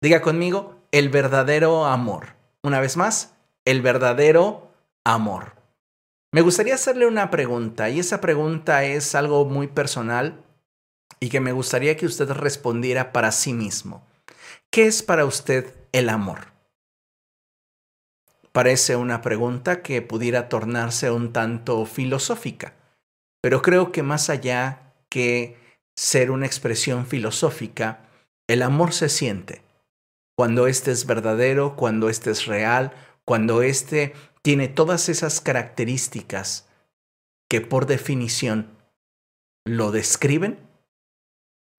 Diga conmigo, el verdadero amor. Una vez más, el verdadero amor. Me gustaría hacerle una pregunta y esa pregunta es algo muy personal y que me gustaría que usted respondiera para sí mismo. ¿Qué es para usted el amor? Parece una pregunta que pudiera tornarse un tanto filosófica, pero creo que más allá que ser una expresión filosófica, el amor se siente. Cuando éste es verdadero, cuando éste es real, cuando éste tiene todas esas características que por definición lo describen,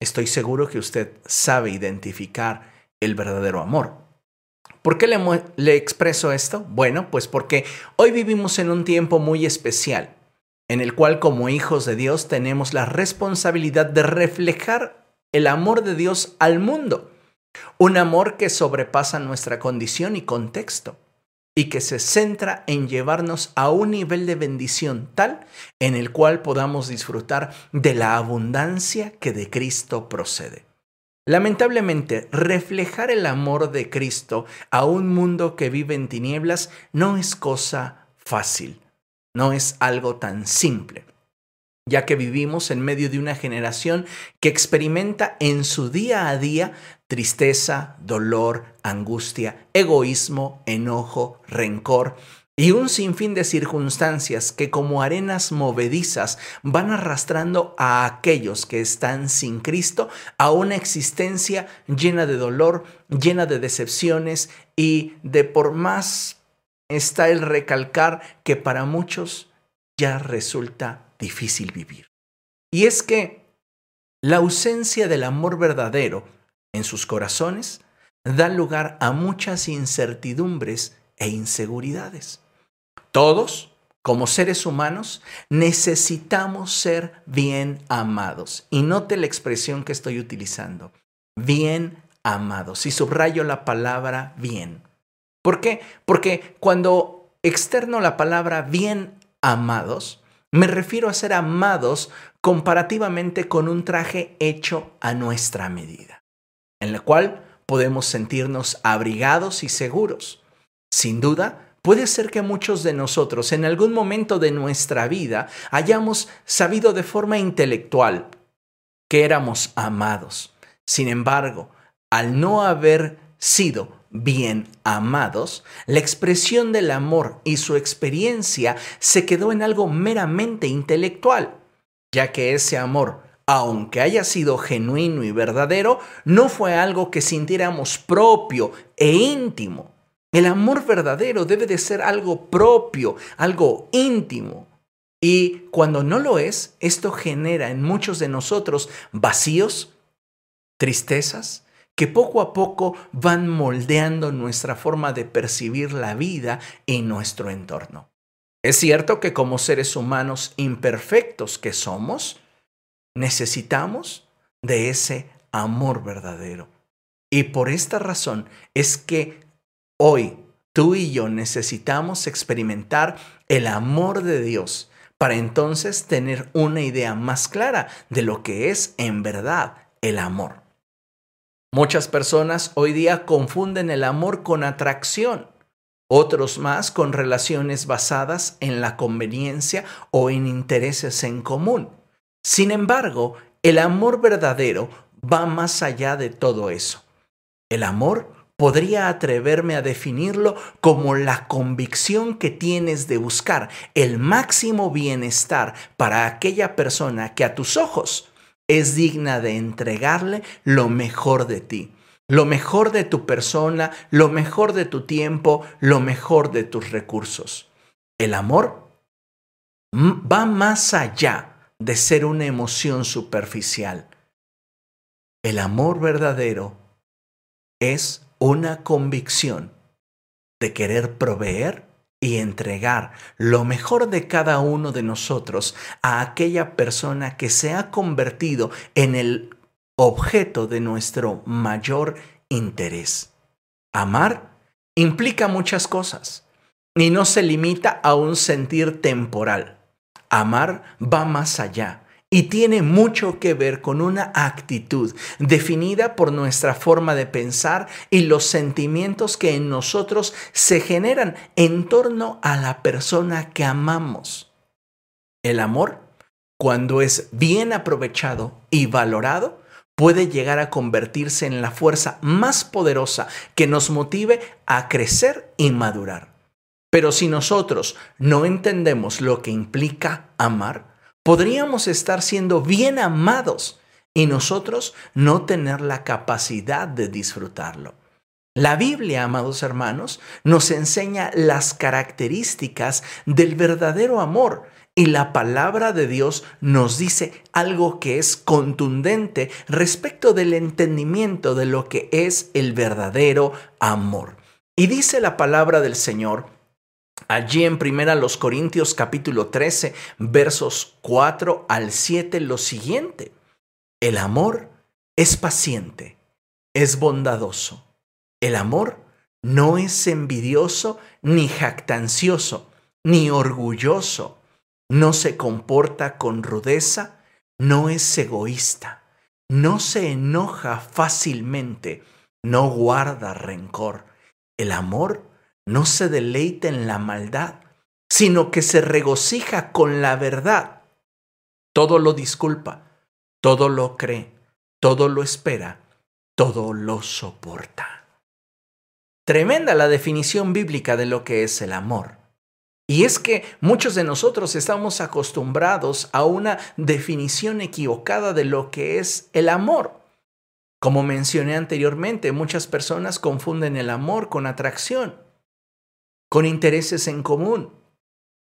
estoy seguro que usted sabe identificar el verdadero amor. ¿Por qué le, expreso esto? Bueno, pues porque hoy vivimos en un tiempo muy especial, en el cual como hijos de Dios tenemos la responsabilidad de reflejar el amor de Dios al mundo, un amor que sobrepasa nuestra condición y contexto y que se centra en llevarnos a un nivel de bendición tal en el cual podamos disfrutar de la abundancia que de Cristo procede. Lamentablemente, reflejar el amor de Cristo a un mundo que vive en tinieblas no es cosa fácil, no es algo tan simple ya que vivimos en medio de una generación que experimenta en su día a día tristeza, dolor, angustia, egoísmo, enojo, rencor y un sinfín de circunstancias que como arenas movedizas van arrastrando a aquellos que están sin Cristo a una existencia llena de dolor, llena de decepciones y de por más está el recalcar que para muchos ya resulta difícil vivir. Y es que la ausencia del amor verdadero en sus corazones da lugar a muchas incertidumbres e inseguridades. Todos, como seres humanos, necesitamos ser bien amados. Y note la expresión que estoy utilizando. Bien amados. Y subrayo la palabra bien. ¿Por qué? Porque cuando externo la palabra bien amados, me refiero a ser amados comparativamente con un traje hecho a nuestra medida, en la cual podemos sentirnos abrigados y seguros. Sin duda, puede ser que muchos de nosotros en algún momento de nuestra vida hayamos sabido de forma intelectual que éramos amados. Sin embargo, al no haber sido bien amados, la expresión del amor y su experiencia se quedó en algo meramente intelectual, ya que ese amor, aunque haya sido genuino y verdadero, no fue algo que sintiéramos propio e íntimo. El amor verdadero debe de ser algo propio, algo íntimo. Y cuando no lo es, esto genera en muchos de nosotros vacíos, tristezas, que poco a poco van moldeando nuestra forma de percibir la vida y nuestro entorno. Es cierto que como seres humanos imperfectos que somos, necesitamos de ese amor verdadero. Y por esta razón es que hoy tú y yo necesitamos experimentar el amor de Dios para entonces tener una idea más clara de lo que es en verdad el amor. Muchas personas hoy día confunden el amor con atracción, otros más con relaciones basadas en la conveniencia o en intereses en común. Sin embargo, el amor verdadero va más allá de todo eso. El amor podría atreverme a definirlo como la convicción que tienes de buscar el máximo bienestar para aquella persona que a tus ojos es digna de entregarle lo mejor de ti, lo mejor de tu persona, lo mejor de tu tiempo, lo mejor de tus recursos. El amor va más allá de ser una emoción superficial. El amor verdadero es una convicción de querer proveer y entregar lo mejor de cada uno de nosotros a aquella persona que se ha convertido en el objeto de nuestro mayor interés. Amar implica muchas cosas y no se limita a un sentir temporal. Amar va más allá y tiene mucho que ver con una actitud definida por nuestra forma de pensar y los sentimientos que en nosotros se generan en torno a la persona que amamos. El amor, cuando es bien aprovechado y valorado, puede llegar a convertirse en la fuerza más poderosa que nos motive a crecer y madurar. Pero si nosotros no entendemos lo que implica amar, podríamos estar siendo bien amados y nosotros no tener la capacidad de disfrutarlo. La Biblia, amados hermanos, nos enseña las características del verdadero amor y la palabra de Dios nos dice algo que es contundente respecto del entendimiento de lo que es el verdadero amor. Y dice la palabra del Señor allí en Primera los Corintios capítulo 13, versos 4 al 7 lo siguiente. El amor es paciente, es bondadoso. El amor no es envidioso, ni jactancioso, ni orgulloso. No se comporta con rudeza, no es egoísta, no se enoja fácilmente, no guarda rencor. El amor no se deleita en la maldad, sino que se regocija con la verdad. Todo lo disculpa, todo lo cree, todo lo espera, todo lo soporta. Tremenda la definición bíblica de lo que es el amor. Y es que muchos de nosotros estamos acostumbrados a una definición equivocada de lo que es el amor. Como mencioné anteriormente, muchas personas confunden el amor con atracción con intereses en común.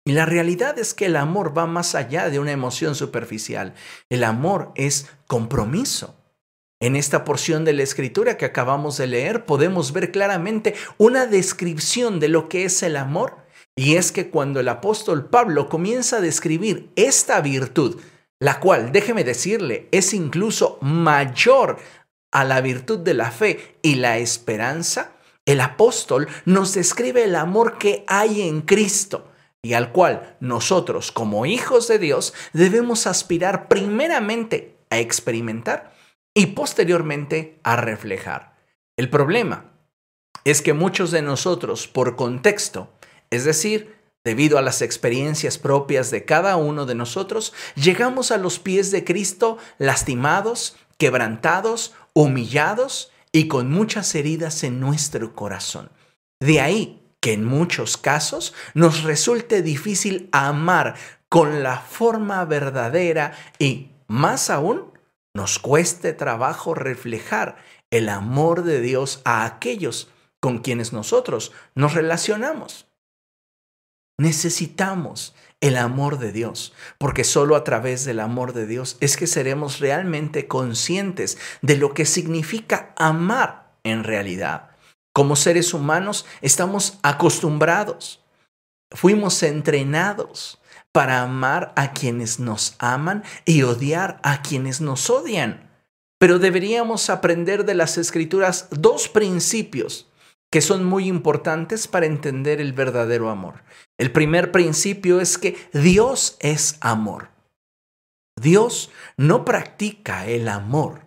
Y la realidad es que el amor va más allá de una emoción superficial. El amor es compromiso. En esta porción de la escritura que acabamos de leer podemos ver claramente una descripción de lo que es el amor. Y es que cuando el apóstol Pablo comienza a describir esta virtud, la cual, déjeme decirle, es incluso mayor a la virtud de la fe y la esperanza, el apóstol nos describe el amor que hay en Cristo y al cual nosotros como hijos de Dios debemos aspirar primeramente a experimentar y posteriormente a reflejar. El problema es que muchos de nosotros por contexto, es decir, debido a las experiencias propias de cada uno de nosotros, llegamos a los pies de Cristo lastimados, quebrantados, humillados y con muchas heridas en nuestro corazón. De ahí que en muchos casos nos resulte difícil amar con la forma verdadera y, más aún, nos cueste trabajo reflejar el amor de Dios a aquellos con quienes nosotros nos relacionamos. Necesitamos el amor de Dios, porque solo a través del amor de Dios es que seremos realmente conscientes de lo que significa amar en realidad. Como seres humanos estamos acostumbrados, fuimos entrenados para amar a quienes nos aman y odiar a quienes nos odian. Pero deberíamos aprender de las escrituras dos principios que son muy importantes para entender el verdadero amor. El primer principio es que Dios es amor. Dios no practica el amor.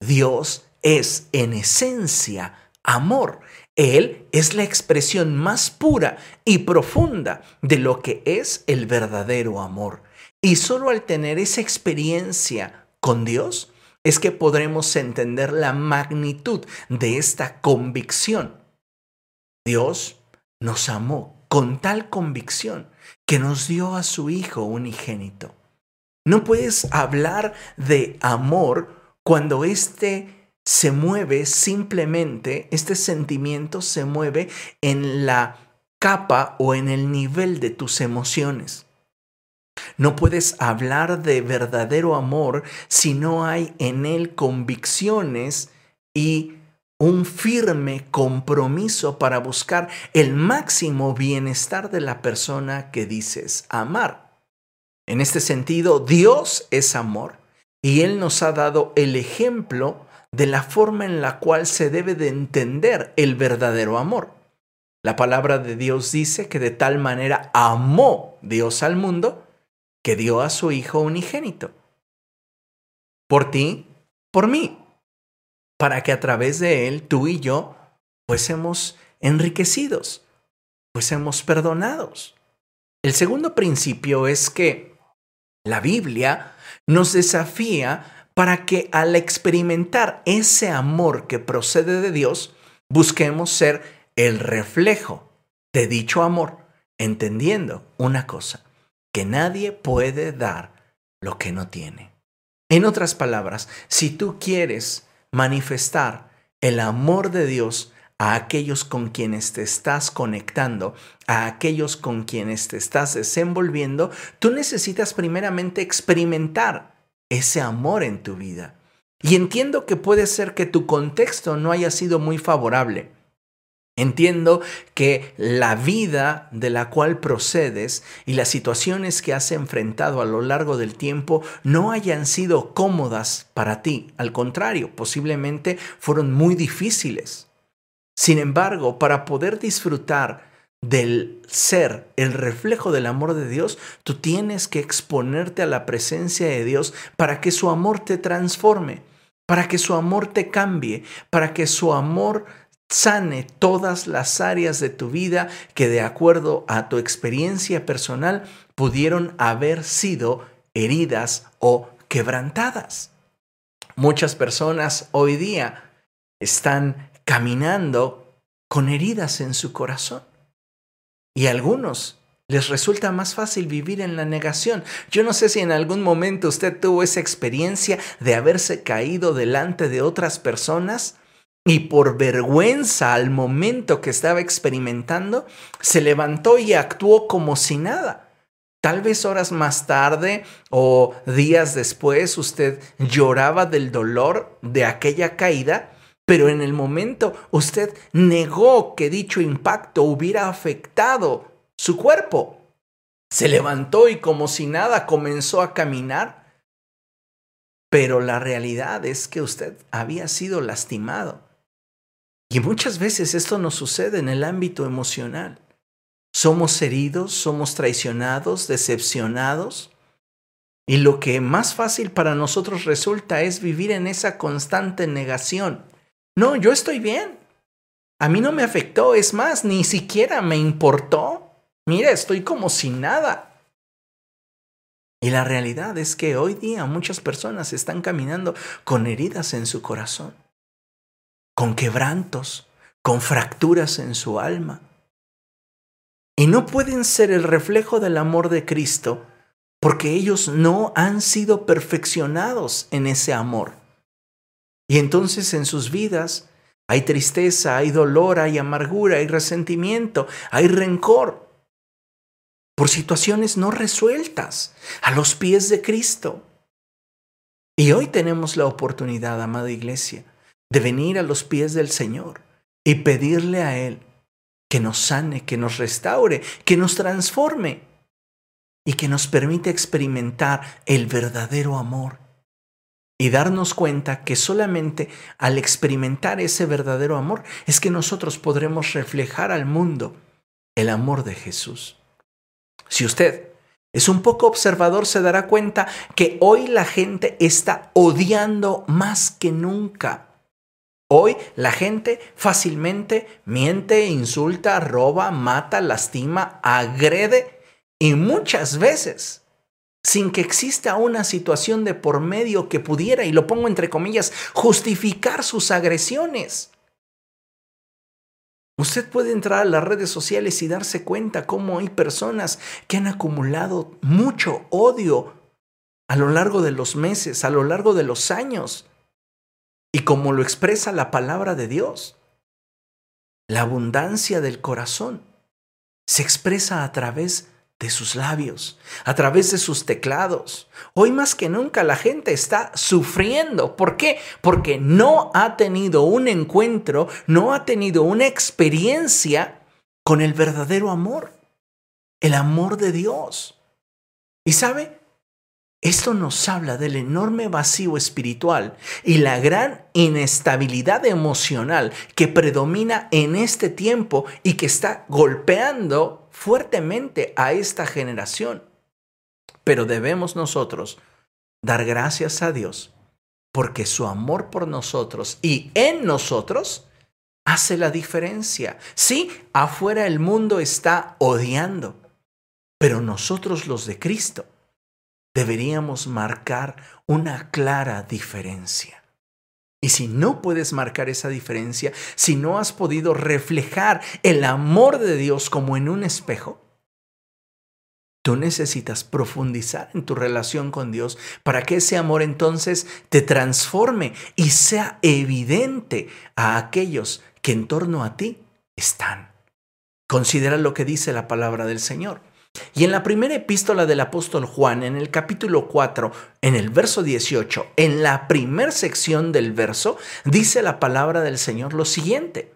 Dios es en esencia amor. Él es la expresión más pura y profunda de lo que es el verdadero amor. Y solo al tener esa experiencia con Dios es que podremos entender la magnitud de esta convicción Dios nos amó con tal convicción que nos dio a su Hijo unigénito. No puedes hablar de amor cuando éste se mueve simplemente, este sentimiento se mueve en la capa o en el nivel de tus emociones. No puedes hablar de verdadero amor si no hay en él convicciones y un firme compromiso para buscar el máximo bienestar de la persona que dices amar. En este sentido, Dios es amor y Él nos ha dado el ejemplo de la forma en la cual se debe de entender el verdadero amor. La palabra de Dios dice que de tal manera amó Dios al mundo que dio a su Hijo unigénito. por ti, por mí, para que a través de Él, tú y yo, hemos enriquecidos, hemos perdonados. El segundo principio es que la Biblia nos desafía para que al experimentar ese amor que procede de Dios, busquemos ser el reflejo de dicho amor, entendiendo una cosa, que nadie puede dar lo que no tiene. En otras palabras, si tú quieres manifestar el amor de Dios a aquellos con quienes te estás conectando, a aquellos con quienes te estás desenvolviendo, tú necesitas primeramente experimentar ese amor en tu vida. Y entiendo que puede ser que tu contexto no haya sido muy favorable. Entiendo que la vida de la cual procedes y las situaciones que has enfrentado a lo largo del tiempo no hayan sido cómodas para ti. Al contrario, posiblemente fueron muy difíciles. Sin embargo, para poder disfrutar del ser, el reflejo del amor de Dios, tú tienes que exponerte a la presencia de Dios para que su amor te transforme, para que su amor te cambie, para que su amor sane todas las áreas de tu vida que de acuerdo a tu experiencia personal pudieron haber sido heridas o quebrantadas. Muchas personas hoy día están caminando con heridas en su corazón. Y a algunos les resulta más fácil vivir en la negación. Yo no sé si en algún momento usted tuvo esa experiencia de haberse caído delante de otras personas y por vergüenza al momento que estaba experimentando, se levantó y actuó como si nada. Tal vez horas más tarde o días después usted lloraba del dolor de aquella caída pero en el momento usted negó que dicho impacto hubiera afectado su cuerpo. Se levantó y como si nada comenzó a caminar. Pero la realidad es que usted había sido lastimado. Y muchas veces esto nos sucede en el ámbito emocional. Somos heridos, somos traicionados, decepcionados. Y lo que más fácil para nosotros resulta es vivir en esa constante negación no, yo estoy bien. A mí no me afectó, es más, ni siquiera me importó. Mira, estoy como sin nada. Y la realidad es que hoy día muchas personas están caminando con heridas en su corazón, con quebrantos, con fracturas en su alma. Y no pueden ser el reflejo del amor de Cristo porque ellos no han sido perfeccionados en ese amor. Y entonces en sus vidas hay tristeza, hay dolor, hay amargura, hay resentimiento, hay rencor por situaciones no resueltas a los pies de Cristo. Y hoy tenemos la oportunidad, amada iglesia, de venir a los pies del Señor y pedirle a Él que nos sane, que nos restaure, que nos transforme y que nos permita experimentar el verdadero amor y darnos cuenta que solamente al experimentar ese verdadero amor es que nosotros podremos reflejar al mundo el amor de Jesús. Si usted es un poco observador, se dará cuenta que hoy la gente está odiando más que nunca. Hoy la gente fácilmente miente, insulta, roba, mata, lastima, agrede y muchas veces sin que exista una situación de por medio que pudiera, y lo pongo entre comillas, justificar sus agresiones. Usted puede entrar a las redes sociales y darse cuenta cómo hay personas que han acumulado mucho odio a lo largo de los meses, a lo largo de los años. Y como lo expresa la palabra de Dios, la abundancia del corazón se expresa a través de sus labios, a través de sus teclados. Hoy más que nunca la gente está sufriendo. ¿Por qué? Porque no ha tenido un encuentro, no ha tenido una experiencia con el verdadero amor, el amor de Dios. ¿Y sabe? Esto nos habla del enorme vacío espiritual y la gran inestabilidad emocional que predomina en este tiempo y que está golpeando fuertemente a esta generación. Pero debemos nosotros dar gracias a Dios porque su amor por nosotros y en nosotros hace la diferencia. Sí, afuera el mundo está odiando, pero nosotros los de Cristo deberíamos marcar una clara diferencia. Y si no puedes marcar esa diferencia, si no has podido reflejar el amor de Dios como en un espejo, Tú necesitas profundizar en tu relación con Dios para que ese amor entonces te transforme y sea evidente a aquellos que en torno a ti están. Considera lo que dice la palabra del Señor. Y en la primera epístola del apóstol Juan, en el capítulo 4, en el verso 18, en la primera sección del verso, dice la palabra del Señor lo siguiente.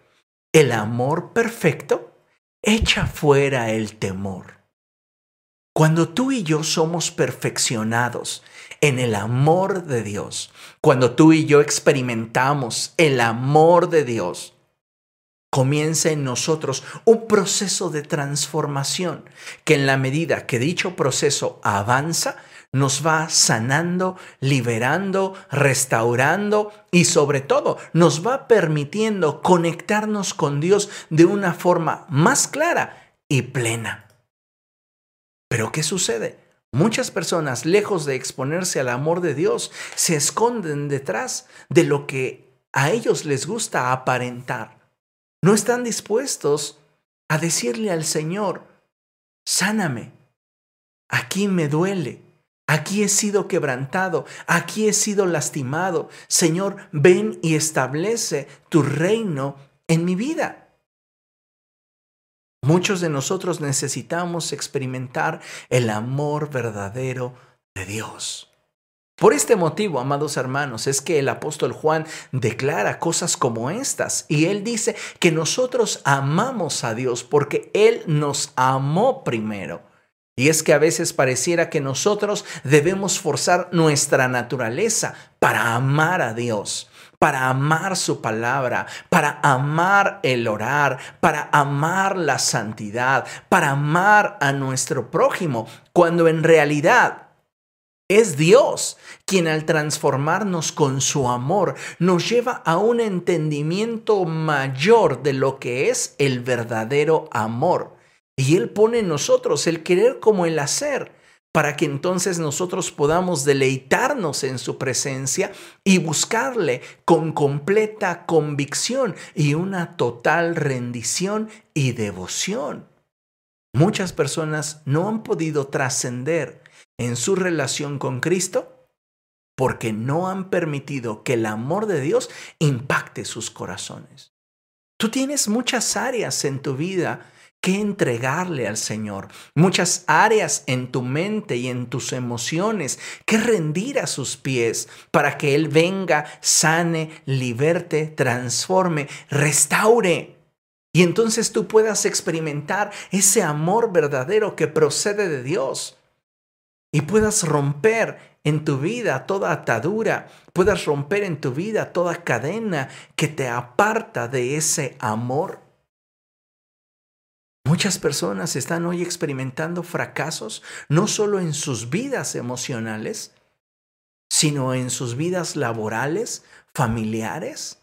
El amor perfecto echa fuera el temor cuando tú y yo somos perfeccionados en el amor de Dios, cuando tú y yo experimentamos el amor de Dios, comienza en nosotros un proceso de transformación que en la medida que dicho proceso avanza, nos va sanando, liberando, restaurando y sobre todo nos va permitiendo conectarnos con Dios de una forma más clara y plena. Pero ¿qué sucede? Muchas personas, lejos de exponerse al amor de Dios, se esconden detrás de lo que a ellos les gusta aparentar. No están dispuestos a decirle al Señor, sáname, aquí me duele, aquí he sido quebrantado, aquí he sido lastimado. Señor, ven y establece tu reino en mi vida. Muchos de nosotros necesitamos experimentar el amor verdadero de Dios. Por este motivo, amados hermanos, es que el apóstol Juan declara cosas como estas y él dice que nosotros amamos a Dios porque Él nos amó primero. Y es que a veces pareciera que nosotros debemos forzar nuestra naturaleza para amar a Dios para amar su palabra, para amar el orar, para amar la santidad, para amar a nuestro prójimo, cuando en realidad es Dios quien al transformarnos con su amor nos lleva a un entendimiento mayor de lo que es el verdadero amor. Y Él pone en nosotros el querer como el hacer para que entonces nosotros podamos deleitarnos en su presencia y buscarle con completa convicción y una total rendición y devoción. Muchas personas no han podido trascender en su relación con Cristo porque no han permitido que el amor de Dios impacte sus corazones. Tú tienes muchas áreas en tu vida que entregarle al Señor, muchas áreas en tu mente y en tus emociones que rendir a sus pies para que Él venga, sane, liberte, transforme, restaure. Y entonces tú puedas experimentar ese amor verdadero que procede de Dios y puedas romper en tu vida toda atadura, puedas romper en tu vida toda cadena que te aparta de ese amor. Muchas personas están hoy experimentando fracasos no solo en sus vidas emocionales, sino en sus vidas laborales, familiares,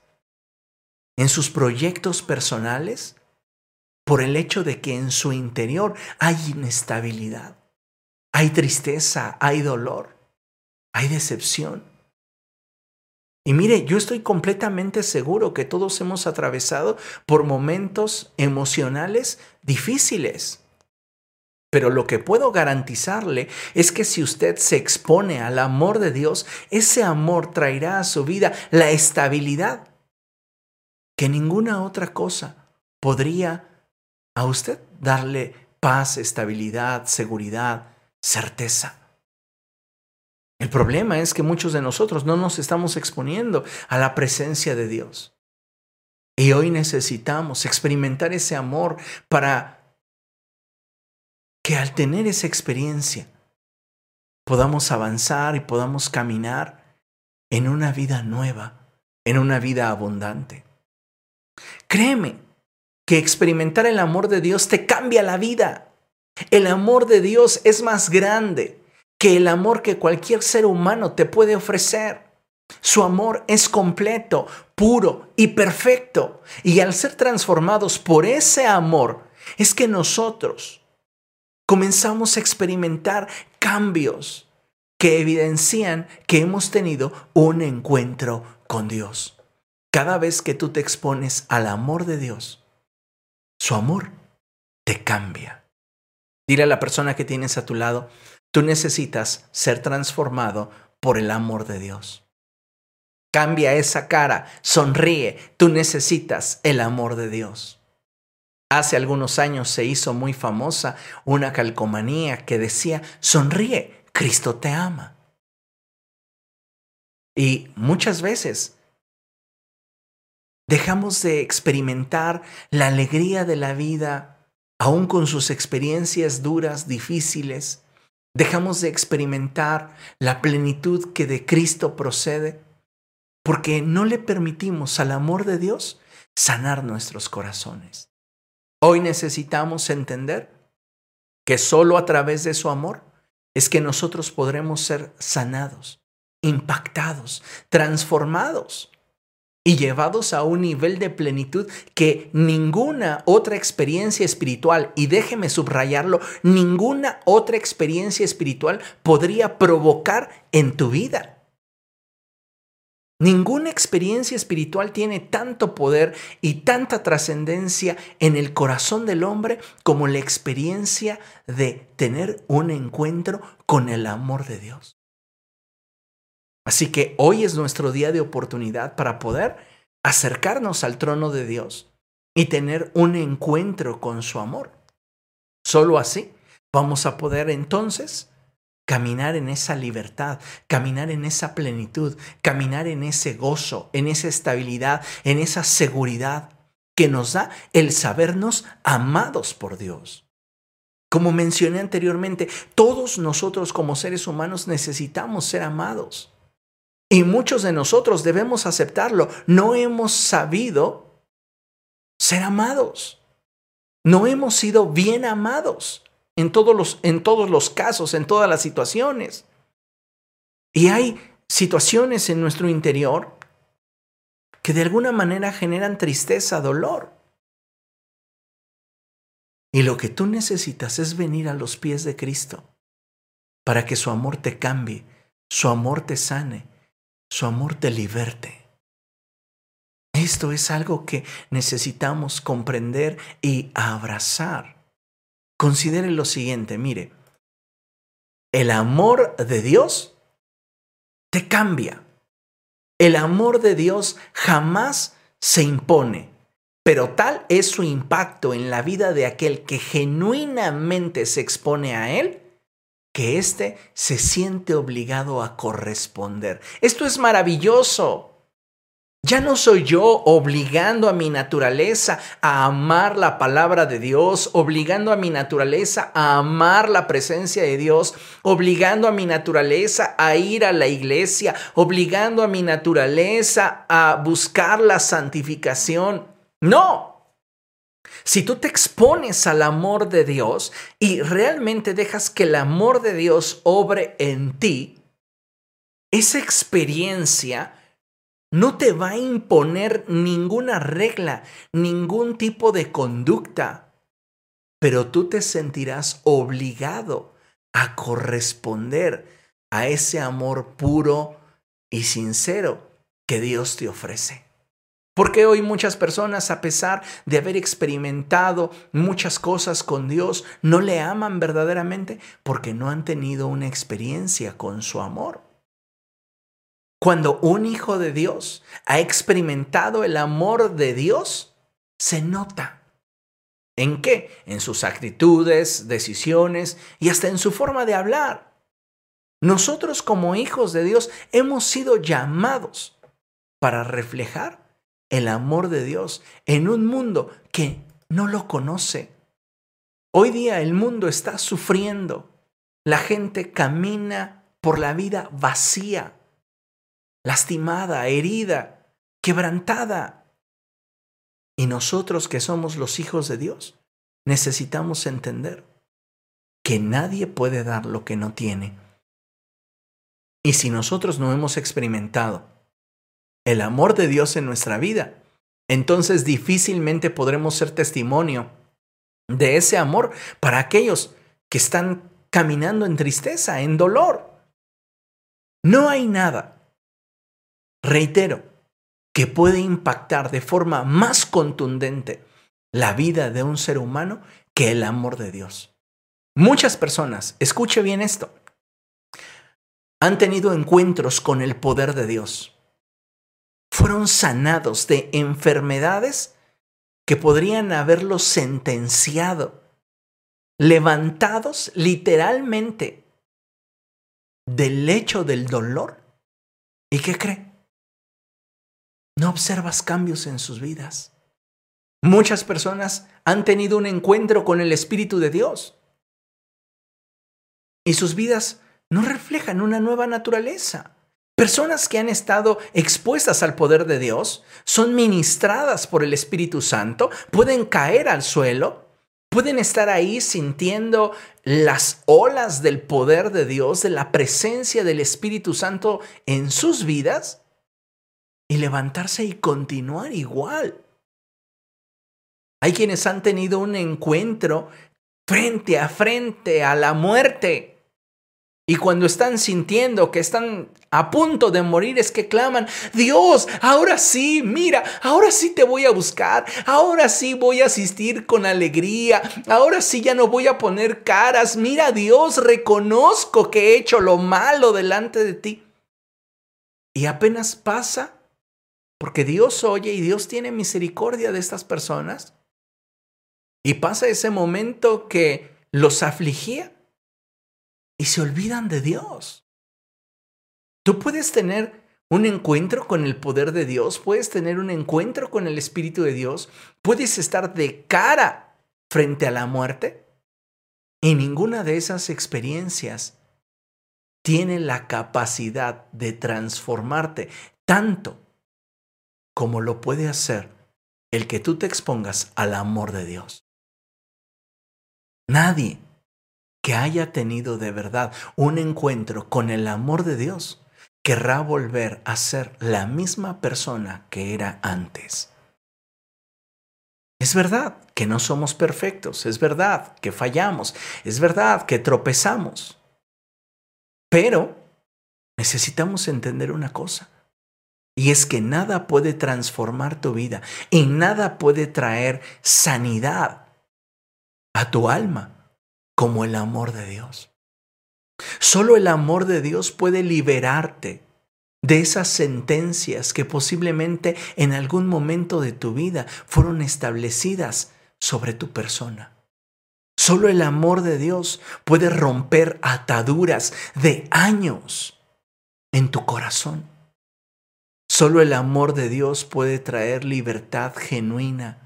en sus proyectos personales, por el hecho de que en su interior hay inestabilidad, hay tristeza, hay dolor, hay decepción. Y mire, yo estoy completamente seguro que todos hemos atravesado por momentos emocionales difíciles. Pero lo que puedo garantizarle es que si usted se expone al amor de Dios, ese amor traerá a su vida la estabilidad que ninguna otra cosa podría a usted darle paz, estabilidad, seguridad, certeza. El problema es que muchos de nosotros no nos estamos exponiendo a la presencia de Dios. Y hoy necesitamos experimentar ese amor para que al tener esa experiencia podamos avanzar y podamos caminar en una vida nueva, en una vida abundante. Créeme que experimentar el amor de Dios te cambia la vida. El amor de Dios es más grande que el amor que cualquier ser humano te puede ofrecer. Su amor es completo, puro y perfecto. Y al ser transformados por ese amor, es que nosotros comenzamos a experimentar cambios que evidencian que hemos tenido un encuentro con Dios. Cada vez que tú te expones al amor de Dios, su amor te cambia. Dile a la persona que tienes a tu lado, tú necesitas ser transformado por el amor de Dios. Cambia esa cara, sonríe, tú necesitas el amor de Dios. Hace algunos años se hizo muy famosa una calcomanía que decía, sonríe, Cristo te ama. Y muchas veces dejamos de experimentar la alegría de la vida, aún con sus experiencias duras, difíciles. Dejamos de experimentar la plenitud que de Cristo procede porque no le permitimos al amor de Dios sanar nuestros corazones. Hoy necesitamos entender que solo a través de su amor es que nosotros podremos ser sanados, impactados, transformados y llevados a un nivel de plenitud que ninguna otra experiencia espiritual, y déjeme subrayarlo, ninguna otra experiencia espiritual podría provocar en tu vida. Ninguna experiencia espiritual tiene tanto poder y tanta trascendencia en el corazón del hombre como la experiencia de tener un encuentro con el amor de Dios. Así que hoy es nuestro día de oportunidad para poder acercarnos al trono de Dios y tener un encuentro con su amor. Solo así vamos a poder entonces caminar en esa libertad, caminar en esa plenitud, caminar en ese gozo, en esa estabilidad, en esa seguridad que nos da el sabernos amados por Dios. Como mencioné anteriormente, todos nosotros como seres humanos necesitamos ser amados. Y muchos de nosotros debemos aceptarlo. No hemos sabido ser amados. No hemos sido bien amados en todos los, en todos los casos, en todas las situaciones. Y hay situaciones en nuestro interior que de alguna manera generan tristeza, dolor. Y lo que tú necesitas es venir a los pies de Cristo para que su amor te cambie, su amor te sane, su amor te liberte. Esto es algo que necesitamos comprender y abrazar. Considere lo siguiente, mire, el amor de Dios te cambia. El amor de Dios jamás se impone, pero tal es su impacto en la vida de aquel que genuinamente se expone a Él, que éste se siente obligado a corresponder. Esto es maravilloso. Ya no soy yo obligando a mi naturaleza a amar la palabra de Dios, obligando a mi naturaleza a amar la presencia de Dios, obligando a mi naturaleza a ir a la iglesia, obligando a mi naturaleza a buscar la santificación. No. Si tú te expones al amor de Dios y realmente dejas que el amor de Dios obre en ti, esa experiencia no te va a imponer ninguna regla, ningún tipo de conducta, pero tú te sentirás obligado a corresponder a ese amor puro y sincero que Dios te ofrece. Porque hoy muchas personas, a pesar de haber experimentado muchas cosas con Dios, no le aman verdaderamente porque no han tenido una experiencia con su amor. Cuando un hijo de Dios ha experimentado el amor de Dios, se nota. ¿En qué? En sus actitudes, decisiones y hasta en su forma de hablar. Nosotros como hijos de Dios hemos sido llamados para reflejar el amor de Dios en un mundo que no lo conoce. Hoy día el mundo está sufriendo. La gente camina por la vida vacía lastimada, herida, quebrantada. Y nosotros que somos los hijos de Dios, necesitamos entender que nadie puede dar lo que no tiene. Y si nosotros no hemos experimentado el amor de Dios en nuestra vida, entonces difícilmente podremos ser testimonio de ese amor para aquellos que están caminando en tristeza, en dolor. No hay nada, reitero, que puede impactar de forma más contundente la vida de un ser humano que el amor de Dios. Muchas personas, escuche bien esto, han tenido encuentros con el poder de Dios. Fueron sanados de enfermedades que podrían haberlos sentenciado, levantados literalmente del lecho del dolor. ¿Y qué cree? No observas cambios en sus vidas. Muchas personas han tenido un encuentro con el Espíritu de Dios y sus vidas no reflejan una nueva naturaleza. Personas que han estado expuestas al poder de Dios son ministradas por el Espíritu Santo, pueden caer al suelo, pueden estar ahí sintiendo las olas del poder de Dios, de la presencia del Espíritu Santo en sus vidas y levantarse y continuar igual. Hay quienes han tenido un encuentro frente a frente a la muerte y cuando están sintiendo que están a punto de morir es que claman, Dios, ahora sí, mira, ahora sí te voy a buscar, ahora sí voy a asistir con alegría, ahora sí ya no voy a poner caras, mira Dios, reconozco que he hecho lo malo delante de ti. Y apenas pasa, porque Dios oye y Dios tiene misericordia de estas personas. Y pasa ese momento que los afligía y se olvidan de Dios. Tú puedes tener un encuentro con el poder de Dios, puedes tener un encuentro con el Espíritu de Dios, puedes estar de cara frente a la muerte y ninguna de esas experiencias tiene la capacidad de transformarte tanto como lo puede hacer el que tú te expongas al amor de Dios. Nadie que haya tenido de verdad un encuentro con el amor de Dios, querrá volver a ser la misma persona que era antes. Es verdad que no somos perfectos, es verdad que fallamos, es verdad que tropezamos, pero necesitamos entender una cosa, y es que nada puede transformar tu vida y nada puede traer sanidad a tu alma como el amor de Dios. Solo el amor de Dios puede liberarte de esas sentencias que posiblemente en algún momento de tu vida fueron establecidas sobre tu persona. Solo el amor de Dios puede romper ataduras de años en tu corazón. Solo el amor de Dios puede traer libertad genuina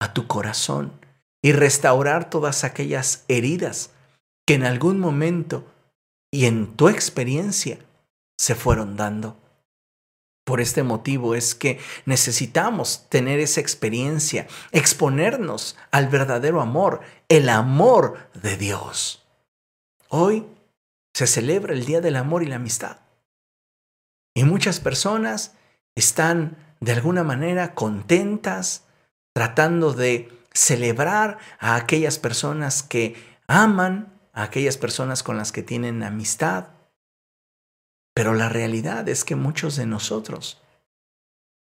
a tu corazón y restaurar todas aquellas heridas que en algún momento y en tu experiencia se fueron dando. Por este motivo es que necesitamos tener esa experiencia, exponernos al verdadero amor, el amor de Dios. Hoy se celebra el Día del Amor y la Amistad. Y muchas personas están de alguna manera contentas, tratando de celebrar a aquellas personas que aman, a aquellas personas con las que tienen amistad. Pero la realidad es que muchos de nosotros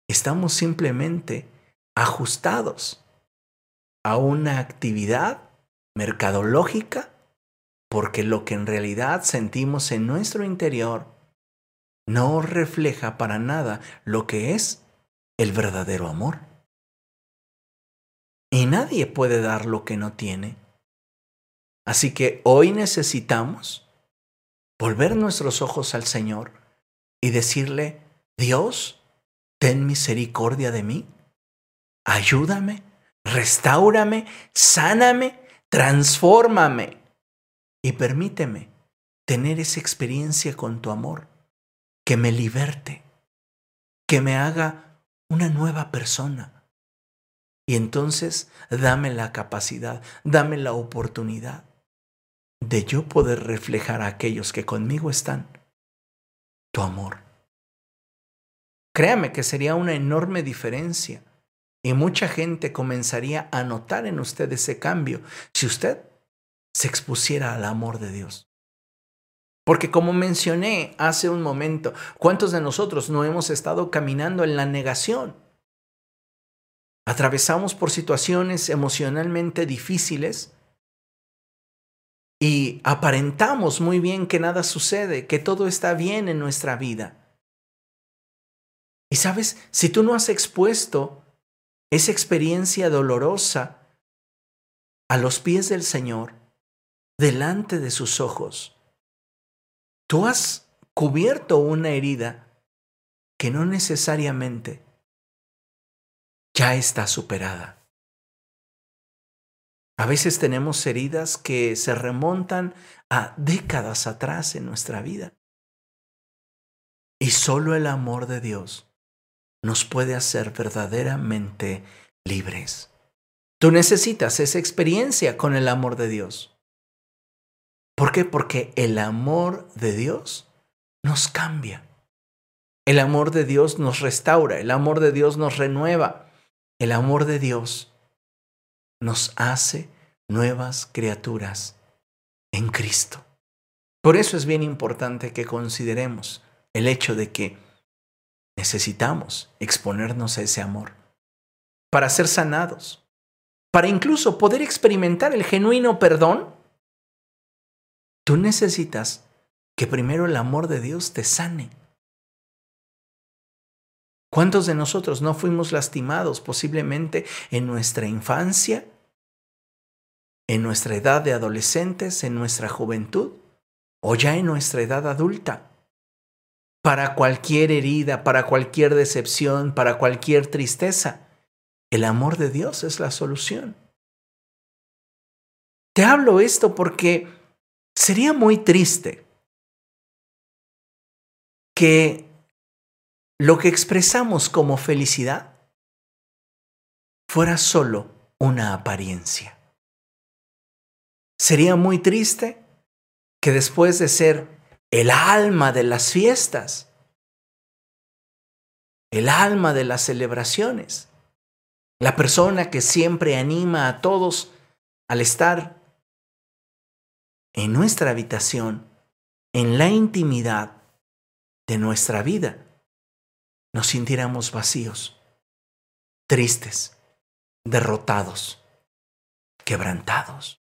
estamos simplemente ajustados a una actividad mercadológica porque lo que en realidad sentimos en nuestro interior no refleja para nada lo que es el verdadero amor. Y nadie puede dar lo que no tiene. Así que hoy necesitamos volver nuestros ojos al Señor y decirle, Dios, ten misericordia de mí, ayúdame, restaurame, sáname, transfórmame y permíteme tener esa experiencia con tu amor, que me liberte, que me haga una nueva persona y entonces dame la capacidad, dame la oportunidad de yo poder reflejar a aquellos que conmigo están tu amor. Créame que sería una enorme diferencia y mucha gente comenzaría a notar en usted ese cambio si usted se expusiera al amor de Dios. Porque como mencioné hace un momento, ¿cuántos de nosotros no hemos estado caminando en la negación? Atravesamos por situaciones emocionalmente difíciles y aparentamos muy bien que nada sucede, que todo está bien en nuestra vida. Y sabes, si tú no has expuesto esa experiencia dolorosa a los pies del Señor, delante de sus ojos, tú has cubierto una herida que no necesariamente ya está superada. A veces tenemos heridas que se remontan a décadas atrás en nuestra vida. Y solo el amor de Dios nos puede hacer verdaderamente libres. Tú necesitas esa experiencia con el amor de Dios. ¿Por qué? Porque el amor de Dios nos cambia. El amor de Dios nos restaura, el amor de Dios nos renueva, el amor de Dios nos hace nuevas criaturas en Cristo. Por eso es bien importante que consideremos el hecho de que necesitamos exponernos a ese amor para ser sanados, para incluso poder experimentar el genuino perdón. Tú necesitas que primero el amor de Dios te sane. ¿Cuántos de nosotros no fuimos lastimados posiblemente en nuestra infancia, en nuestra edad de adolescentes, en nuestra juventud o ya en nuestra edad adulta? Para cualquier herida, para cualquier decepción, para cualquier tristeza, el amor de Dios es la solución. Te hablo esto porque sería muy triste que lo que expresamos como felicidad fuera solo una apariencia. Sería muy triste que después de ser el alma de las fiestas, el alma de las celebraciones, la persona que siempre anima a todos al estar en nuestra habitación, en la intimidad de nuestra vida, nos sintiéramos vacíos, tristes, derrotados, quebrantados.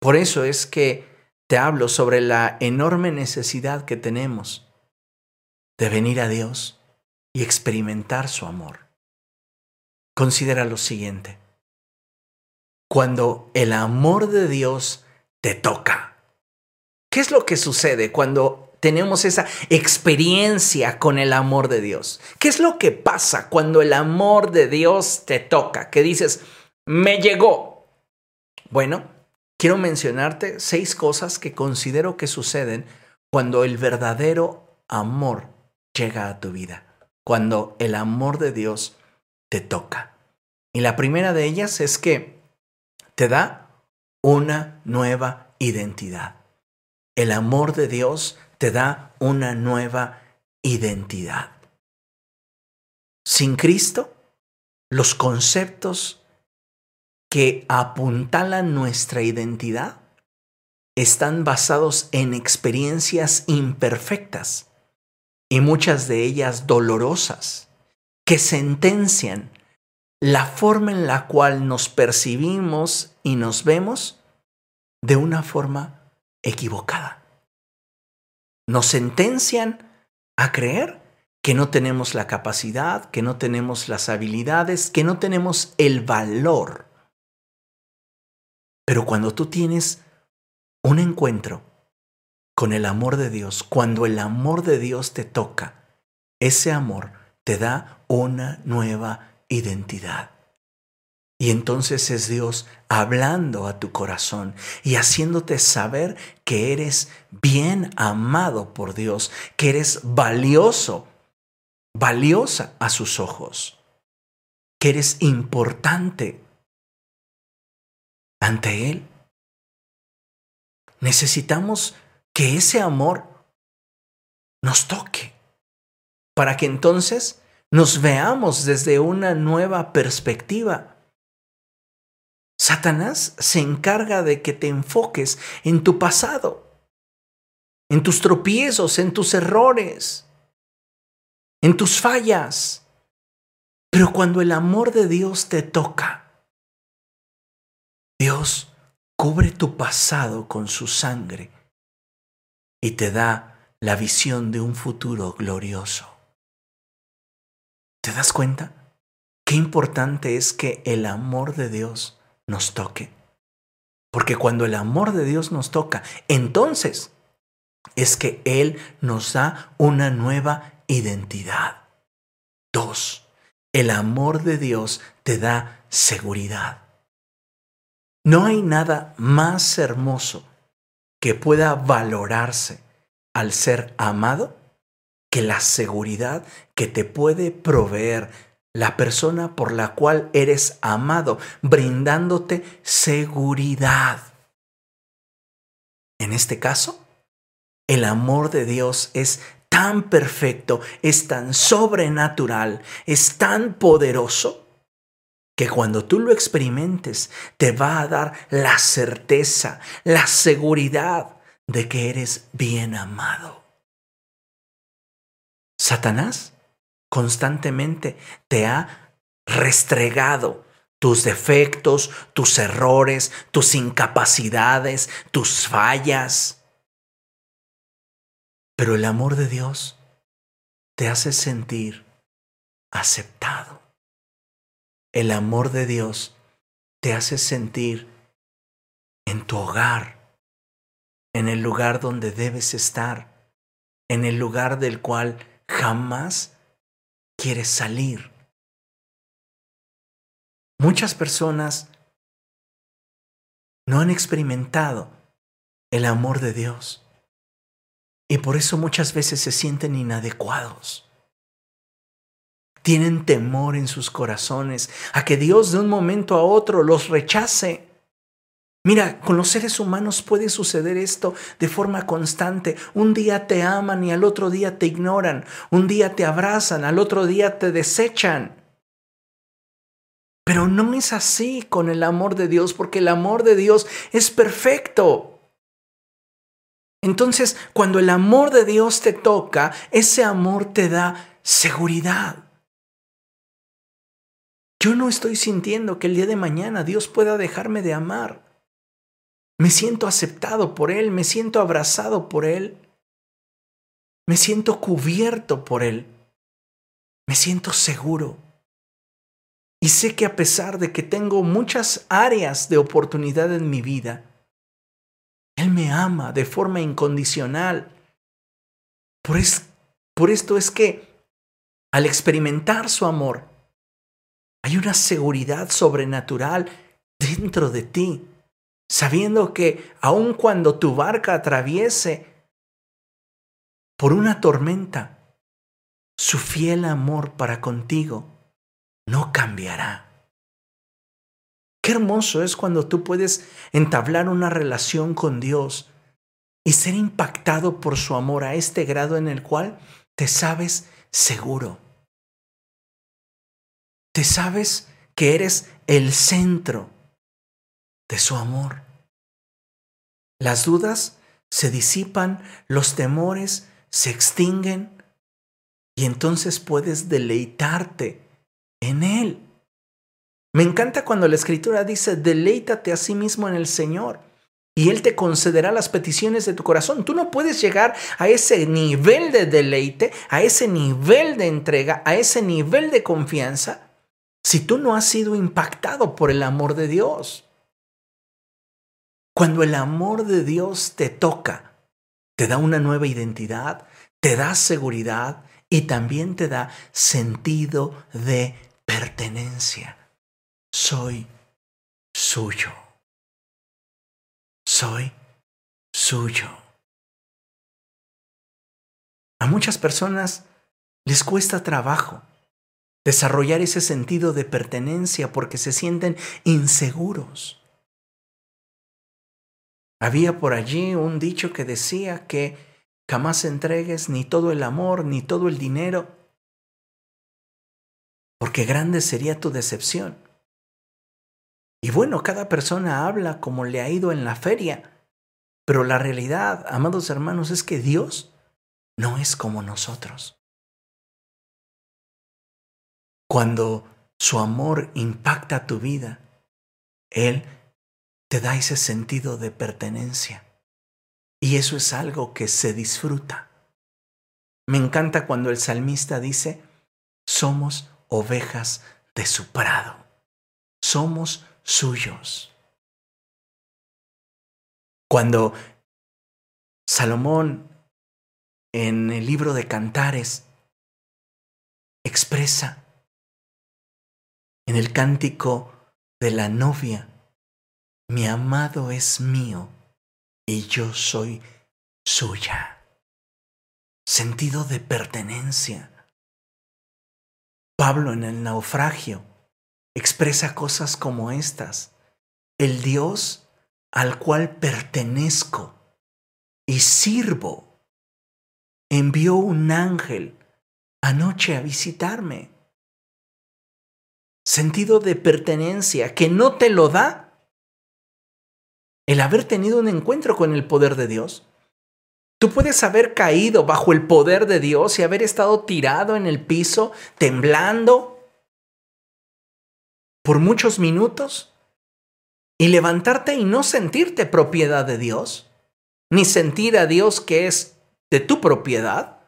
Por eso es que te hablo sobre la enorme necesidad que tenemos de venir a Dios y experimentar su amor. Considera lo siguiente. Cuando el amor de Dios te toca, ¿qué es lo que sucede cuando tenemos esa experiencia con el amor de Dios. ¿Qué es lo que pasa cuando el amor de Dios te toca? Que dices, me llegó. Bueno, quiero mencionarte seis cosas que considero que suceden cuando el verdadero amor llega a tu vida, cuando el amor de Dios te toca. Y la primera de ellas es que te da una nueva identidad. El amor de Dios te da una nueva identidad. Sin Cristo, los conceptos que apuntalan nuestra identidad están basados en experiencias imperfectas y muchas de ellas dolorosas, que sentencian la forma en la cual nos percibimos y nos vemos de una forma equivocada nos sentencian a creer que no tenemos la capacidad, que no tenemos las habilidades, que no tenemos el valor. Pero cuando tú tienes un encuentro con el amor de Dios, cuando el amor de Dios te toca, ese amor te da una nueva identidad. Y entonces es Dios hablando a tu corazón y haciéndote saber que eres bien amado por Dios, que eres valioso, valiosa a sus ojos, que eres importante ante Él. Necesitamos que ese amor nos toque. para que entonces nos veamos desde una nueva perspectiva. Satanás se encarga de que te enfoques en tu pasado, en tus tropiezos, en tus errores, en tus fallas. Pero cuando el amor de Dios te toca, Dios cubre tu pasado con su sangre y te da la visión de un futuro glorioso. ¿Te das cuenta? Qué importante es que el amor de Dios nos toque. Porque cuando el amor de Dios nos toca, entonces es que Él nos da una nueva identidad. Dos, el amor de Dios te da seguridad. No hay nada más hermoso que pueda valorarse al ser amado que la seguridad que te puede proveer la persona por la cual eres amado, brindándote seguridad. En este caso, el amor de Dios es tan perfecto, es tan sobrenatural, es tan poderoso, que cuando tú lo experimentes te va a dar la certeza, la seguridad de que eres bien amado. Satanás constantemente te ha restregado tus defectos, tus errores, tus incapacidades, tus fallas. Pero el amor de Dios te hace sentir aceptado. El amor de Dios te hace sentir en tu hogar, en el lugar donde debes estar, en el lugar del cual jamás quieres salir. Muchas personas no han experimentado el amor de Dios y por eso muchas veces se sienten inadecuados. Tienen temor en sus corazones a que Dios de un momento a otro los rechace Mira, con los seres humanos puede suceder esto de forma constante. Un día te aman y al otro día te ignoran. Un día te abrazan, al otro día te desechan. Pero no es así con el amor de Dios, porque el amor de Dios es perfecto. Entonces, cuando el amor de Dios te toca, ese amor te da seguridad. Yo no estoy sintiendo que el día de mañana Dios pueda dejarme de amar. Me siento aceptado por Él, me siento abrazado por Él, me siento cubierto por Él, me siento seguro. Y sé que a pesar de que tengo muchas áreas de oportunidad en mi vida, Él me ama de forma incondicional. Por, por esto es que al experimentar su amor, hay una seguridad sobrenatural dentro de ti sabiendo que aun cuando tu barca atraviese por una tormenta, su fiel amor para contigo no cambiará. Qué hermoso es cuando tú puedes entablar una relación con Dios y ser impactado por su amor a este grado en el cual te sabes seguro. Te sabes que eres el centro de su amor. Las dudas se disipan, los temores se extinguen y entonces puedes deleitarte en Él. Me encanta cuando la escritura dice, deleítate a sí mismo en el Señor y Él te concederá las peticiones de tu corazón. Tú no puedes llegar a ese nivel de deleite, a ese nivel de entrega, a ese nivel de confianza, si tú no has sido impactado por el amor de Dios. Cuando el amor de Dios te toca, te da una nueva identidad, te da seguridad y también te da sentido de pertenencia. Soy suyo. Soy suyo. A muchas personas les cuesta trabajo desarrollar ese sentido de pertenencia porque se sienten inseguros. Había por allí un dicho que decía que jamás entregues ni todo el amor ni todo el dinero porque grande sería tu decepción. Y bueno, cada persona habla como le ha ido en la feria, pero la realidad, amados hermanos, es que Dios no es como nosotros. Cuando su amor impacta tu vida, Él te da ese sentido de pertenencia. Y eso es algo que se disfruta. Me encanta cuando el salmista dice, somos ovejas de su prado, somos suyos. Cuando Salomón en el libro de Cantares expresa en el cántico de la novia, mi amado es mío y yo soy suya. Sentido de pertenencia. Pablo en el naufragio expresa cosas como estas. El Dios al cual pertenezco y sirvo envió un ángel anoche a visitarme. Sentido de pertenencia que no te lo da el haber tenido un encuentro con el poder de Dios. Tú puedes haber caído bajo el poder de Dios y haber estado tirado en el piso, temblando por muchos minutos y levantarte y no sentirte propiedad de Dios, ni sentir a Dios que es de tu propiedad.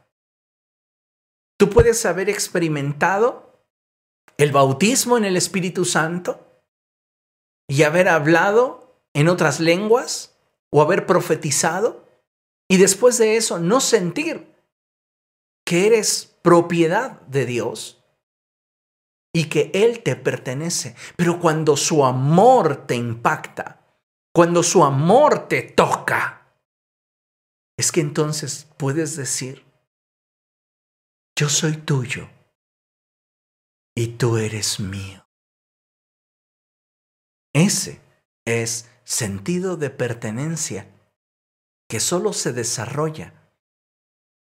Tú puedes haber experimentado el bautismo en el Espíritu Santo y haber hablado en otras lenguas o haber profetizado y después de eso no sentir que eres propiedad de Dios y que Él te pertenece. Pero cuando su amor te impacta, cuando su amor te toca, es que entonces puedes decir, yo soy tuyo y tú eres mío. Ese es sentido de pertenencia que solo se desarrolla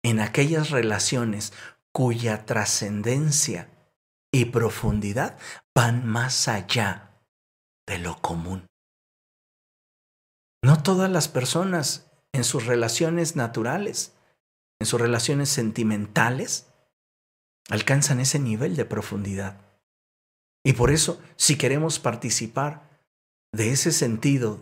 en aquellas relaciones cuya trascendencia y profundidad van más allá de lo común. No todas las personas en sus relaciones naturales, en sus relaciones sentimentales, alcanzan ese nivel de profundidad. Y por eso, si queremos participar de ese sentido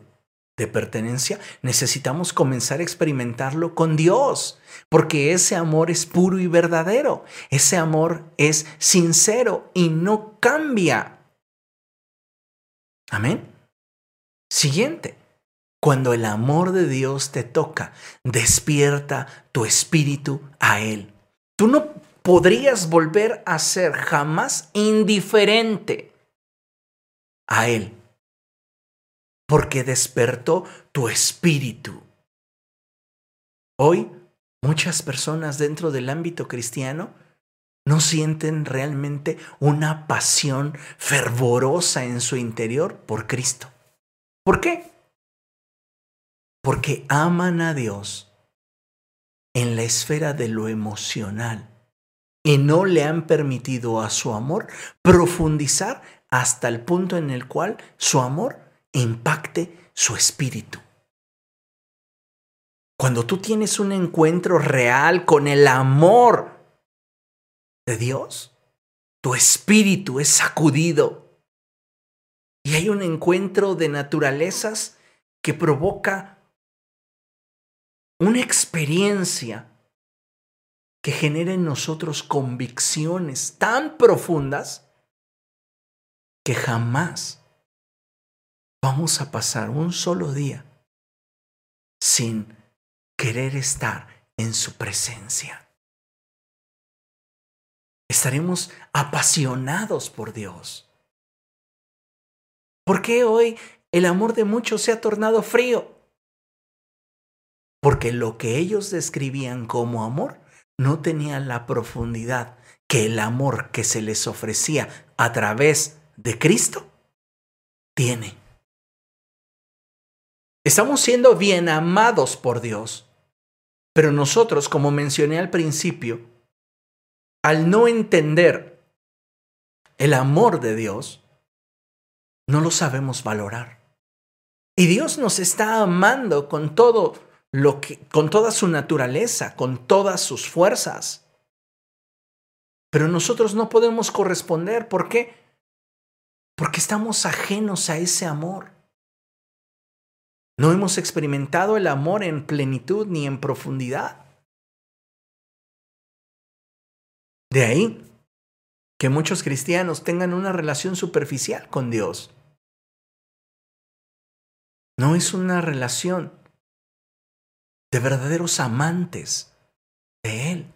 de pertenencia, necesitamos comenzar a experimentarlo con Dios, porque ese amor es puro y verdadero, ese amor es sincero y no cambia. Amén. Siguiente. Cuando el amor de Dios te toca, despierta tu espíritu a Él. Tú no podrías volver a ser jamás indiferente a Él porque despertó tu espíritu. Hoy muchas personas dentro del ámbito cristiano no sienten realmente una pasión fervorosa en su interior por Cristo. ¿Por qué? Porque aman a Dios en la esfera de lo emocional y no le han permitido a su amor profundizar hasta el punto en el cual su amor impacte su espíritu. Cuando tú tienes un encuentro real con el amor de Dios, tu espíritu es sacudido. Y hay un encuentro de naturalezas que provoca una experiencia que genera en nosotros convicciones tan profundas que jamás vamos a pasar un solo día sin querer estar en su presencia. Estaremos apasionados por Dios. ¿Por qué hoy el amor de muchos se ha tornado frío? Porque lo que ellos describían como amor no tenía la profundidad que el amor que se les ofrecía a través de Cristo tiene. Estamos siendo bien amados por Dios. Pero nosotros, como mencioné al principio, al no entender el amor de Dios, no lo sabemos valorar. Y Dios nos está amando con todo lo que con toda su naturaleza, con todas sus fuerzas. Pero nosotros no podemos corresponder, ¿por qué? Porque estamos ajenos a ese amor. No hemos experimentado el amor en plenitud ni en profundidad. De ahí que muchos cristianos tengan una relación superficial con Dios. No es una relación de verdaderos amantes de Él.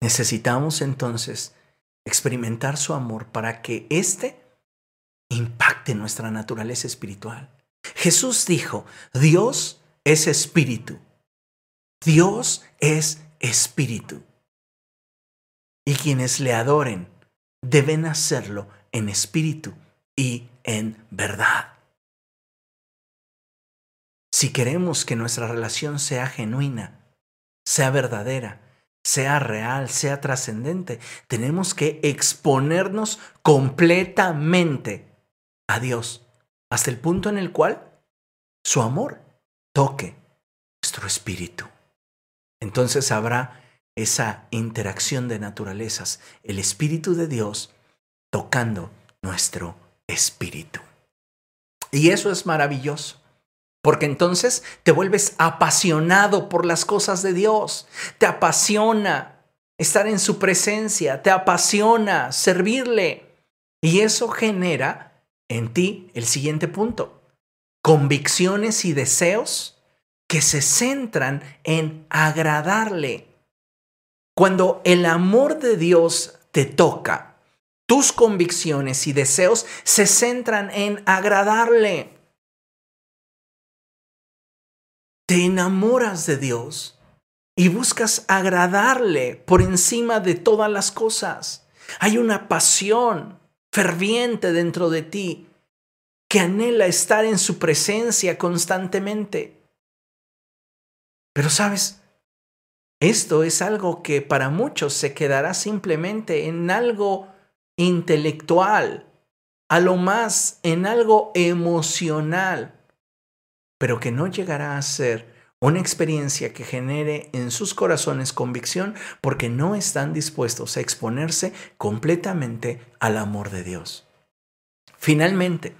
Necesitamos entonces experimentar su amor para que éste impacte nuestra naturaleza espiritual. Jesús dijo, Dios es espíritu. Dios es espíritu. Y quienes le adoren deben hacerlo en espíritu y en verdad. Si queremos que nuestra relación sea genuina, sea verdadera, sea real, sea trascendente, tenemos que exponernos completamente a Dios, hasta el punto en el cual su amor toque nuestro espíritu. Entonces habrá esa interacción de naturalezas, el Espíritu de Dios tocando nuestro espíritu. Y eso es maravilloso. Porque entonces te vuelves apasionado por las cosas de Dios. Te apasiona estar en su presencia. Te apasiona servirle. Y eso genera en ti el siguiente punto. Convicciones y deseos que se centran en agradarle. Cuando el amor de Dios te toca, tus convicciones y deseos se centran en agradarle. Te enamoras de Dios y buscas agradarle por encima de todas las cosas. Hay una pasión ferviente dentro de ti que anhela estar en su presencia constantemente. Pero sabes, esto es algo que para muchos se quedará simplemente en algo intelectual, a lo más en algo emocional, pero que no llegará a ser una experiencia que genere en sus corazones convicción porque no están dispuestos a exponerse completamente al amor de Dios. Finalmente,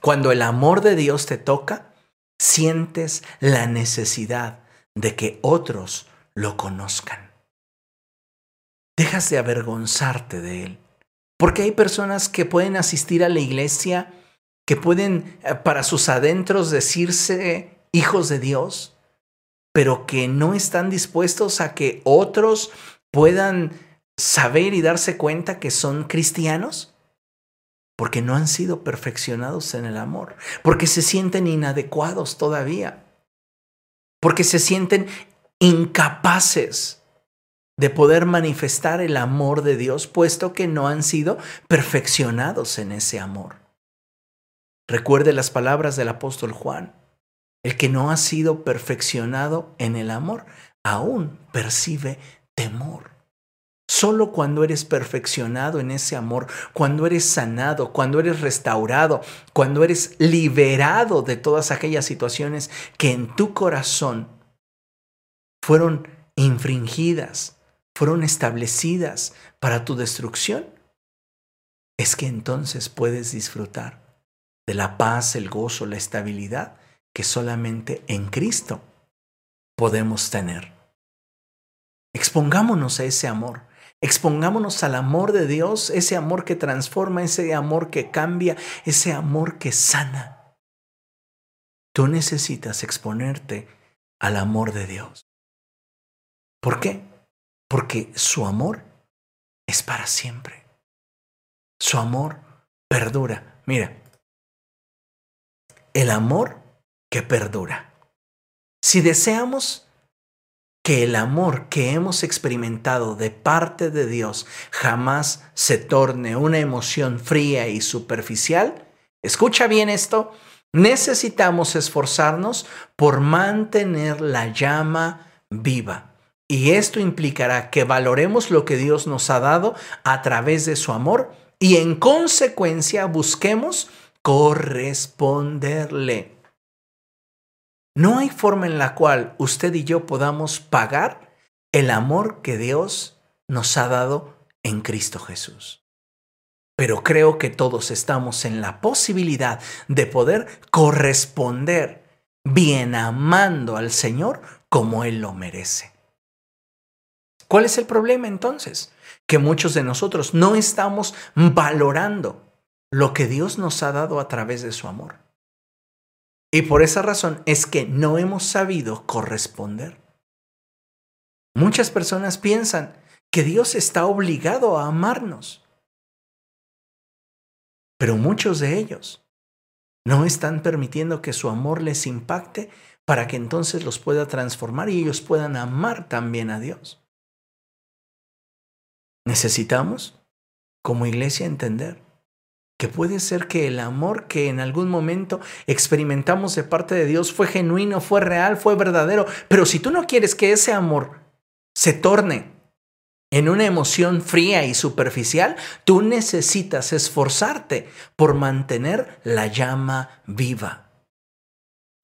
cuando el amor de Dios te toca, sientes la necesidad de que otros lo conozcan. Dejas de avergonzarte de Él. Porque hay personas que pueden asistir a la iglesia, que pueden eh, para sus adentros decirse hijos de Dios, pero que no están dispuestos a que otros puedan saber y darse cuenta que son cristianos porque no han sido perfeccionados en el amor, porque se sienten inadecuados todavía, porque se sienten incapaces de poder manifestar el amor de Dios, puesto que no han sido perfeccionados en ese amor. Recuerde las palabras del apóstol Juan. El que no ha sido perfeccionado en el amor, aún percibe temor. Solo cuando eres perfeccionado en ese amor, cuando eres sanado, cuando eres restaurado, cuando eres liberado de todas aquellas situaciones que en tu corazón fueron infringidas, fueron establecidas para tu destrucción, es que entonces puedes disfrutar de la paz, el gozo, la estabilidad que solamente en Cristo podemos tener. Expongámonos a ese amor, expongámonos al amor de Dios, ese amor que transforma, ese amor que cambia, ese amor que sana. Tú necesitas exponerte al amor de Dios. ¿Por qué? Porque su amor es para siempre. Su amor perdura. Mira, el amor que perdura. Si deseamos que el amor que hemos experimentado de parte de Dios jamás se torne una emoción fría y superficial, escucha bien esto, necesitamos esforzarnos por mantener la llama viva Y esto implicará que valoremos lo que Dios nos ha dado a través de su amor y en consecuencia busquemos corresponderle. No hay forma en la cual usted y yo podamos pagar el amor que Dios nos ha dado en Cristo Jesús. Pero creo que todos estamos en la posibilidad de poder corresponder bien amando al Señor como Él lo merece. ¿Cuál es el problema entonces? Que muchos de nosotros no estamos valorando lo que Dios nos ha dado a través de su amor. Y por esa razón es que no hemos sabido corresponder. Muchas personas piensan que Dios está obligado a amarnos. Pero muchos de ellos no están permitiendo que su amor les impacte para que entonces los pueda transformar y ellos puedan amar también a Dios. Necesitamos, como iglesia, entender que puede ser que el amor que en algún momento experimentamos de parte de Dios fue genuino, fue real, fue verdadero, pero si tú no quieres que ese amor se torne en una emoción fría y superficial, tú necesitas esforzarte por mantener la llama viva.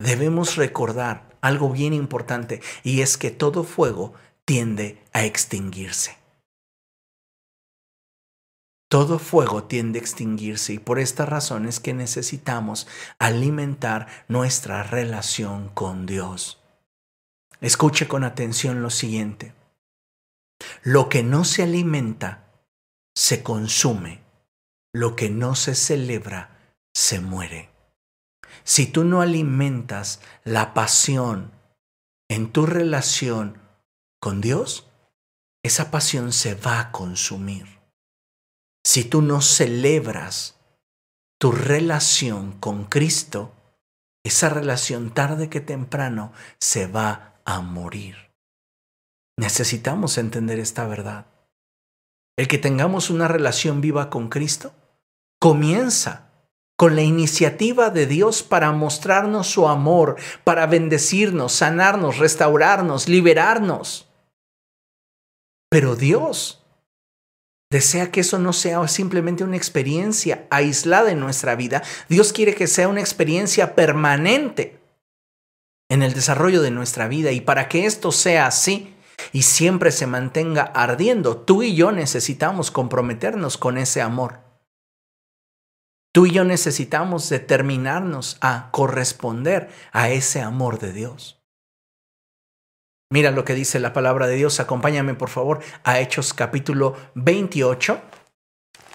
Debemos recordar algo bien importante y es que todo fuego tiende a extinguirse. Todo fuego tiende a extinguirse y por esta razón es que necesitamos alimentar nuestra relación con Dios. Escuche con atención lo siguiente. Lo que no se alimenta se consume. Lo que no se celebra se muere. Si tú no alimentas la pasión en tu relación con Dios, esa pasión se va a consumir si tú no celebras tu relación con Cristo, esa relación tarde que temprano se va a morir. Necesitamos entender esta verdad. El que tengamos una relación viva con Cristo comienza con la iniciativa de Dios para mostrarnos su amor, para bendecirnos, sanarnos, restaurarnos, liberarnos. Pero Dios Desea que eso no sea simplemente una experiencia aislada en nuestra vida. Dios quiere que sea una experiencia permanente en el desarrollo de nuestra vida. Y para que esto sea así y siempre se mantenga ardiendo, tú y yo necesitamos comprometernos con ese amor. Tú y yo necesitamos determinarnos a corresponder a ese amor de Dios. Mira lo que dice la palabra de Dios. Acompáñame por favor a Hechos capítulo 28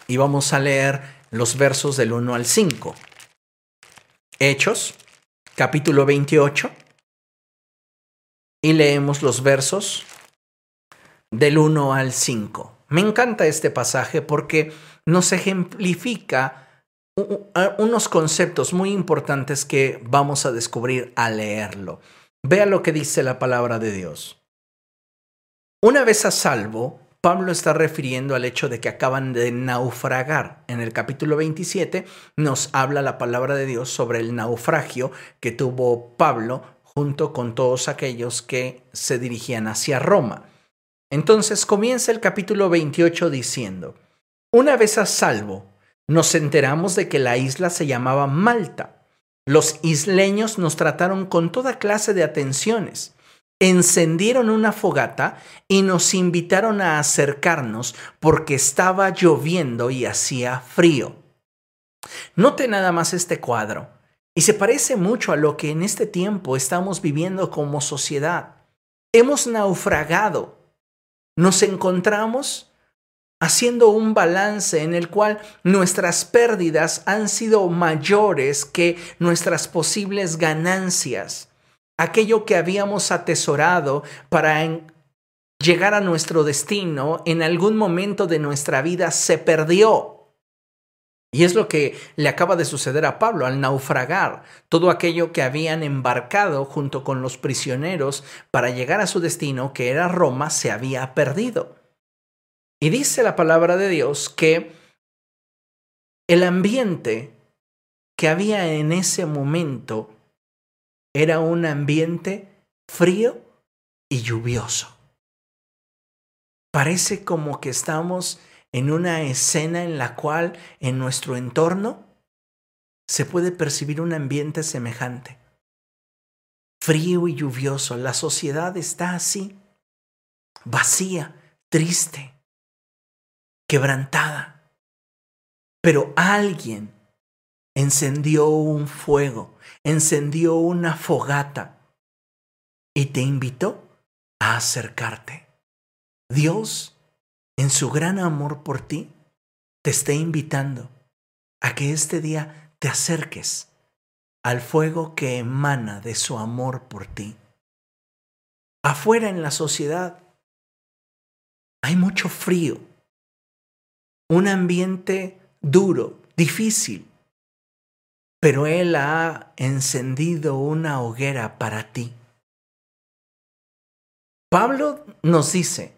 y vamos a leer los versos del 1 al 5. Hechos capítulo 28 y leemos los versos del 1 al 5. Me encanta este pasaje porque nos ejemplifica unos conceptos muy importantes que vamos a descubrir al leerlo. Vea lo que dice la palabra de Dios. Una vez a salvo, Pablo está refiriendo al hecho de que acaban de naufragar. En el capítulo 27 nos habla la palabra de Dios sobre el naufragio que tuvo Pablo junto con todos aquellos que se dirigían hacia Roma. Entonces comienza el capítulo 28 diciendo, una vez a salvo, nos enteramos de que la isla se llamaba Malta los isleños nos trataron con toda clase de atenciones. Encendieron una fogata y nos invitaron a acercarnos porque estaba lloviendo y hacía frío. Note nada más este cuadro, y se parece mucho a lo que en este tiempo estamos viviendo como sociedad. Hemos naufragado. Nos encontramos haciendo un balance en el cual nuestras pérdidas han sido mayores que nuestras posibles ganancias. Aquello que habíamos atesorado para llegar a nuestro destino en algún momento de nuestra vida se perdió. Y es lo que le acaba de suceder a Pablo al naufragar. Todo aquello que habían embarcado junto con los prisioneros para llegar a su destino, que era Roma, se había perdido. Y dice la palabra de Dios que el ambiente que había en ese momento era un ambiente frío y lluvioso. Parece como que estamos en una escena en la cual en nuestro entorno se puede percibir un ambiente semejante. Frío y lluvioso, la sociedad está así, vacía, triste, quebrantada. Pero alguien encendió un fuego, encendió una fogata y te invitó a acercarte. Dios, en su gran amor por ti, te está invitando a que este día te acerques al fuego que emana de su amor por ti. Afuera en la sociedad hay mucho frío, un ambiente duro, difícil, pero Él ha encendido una hoguera para ti. Pablo nos dice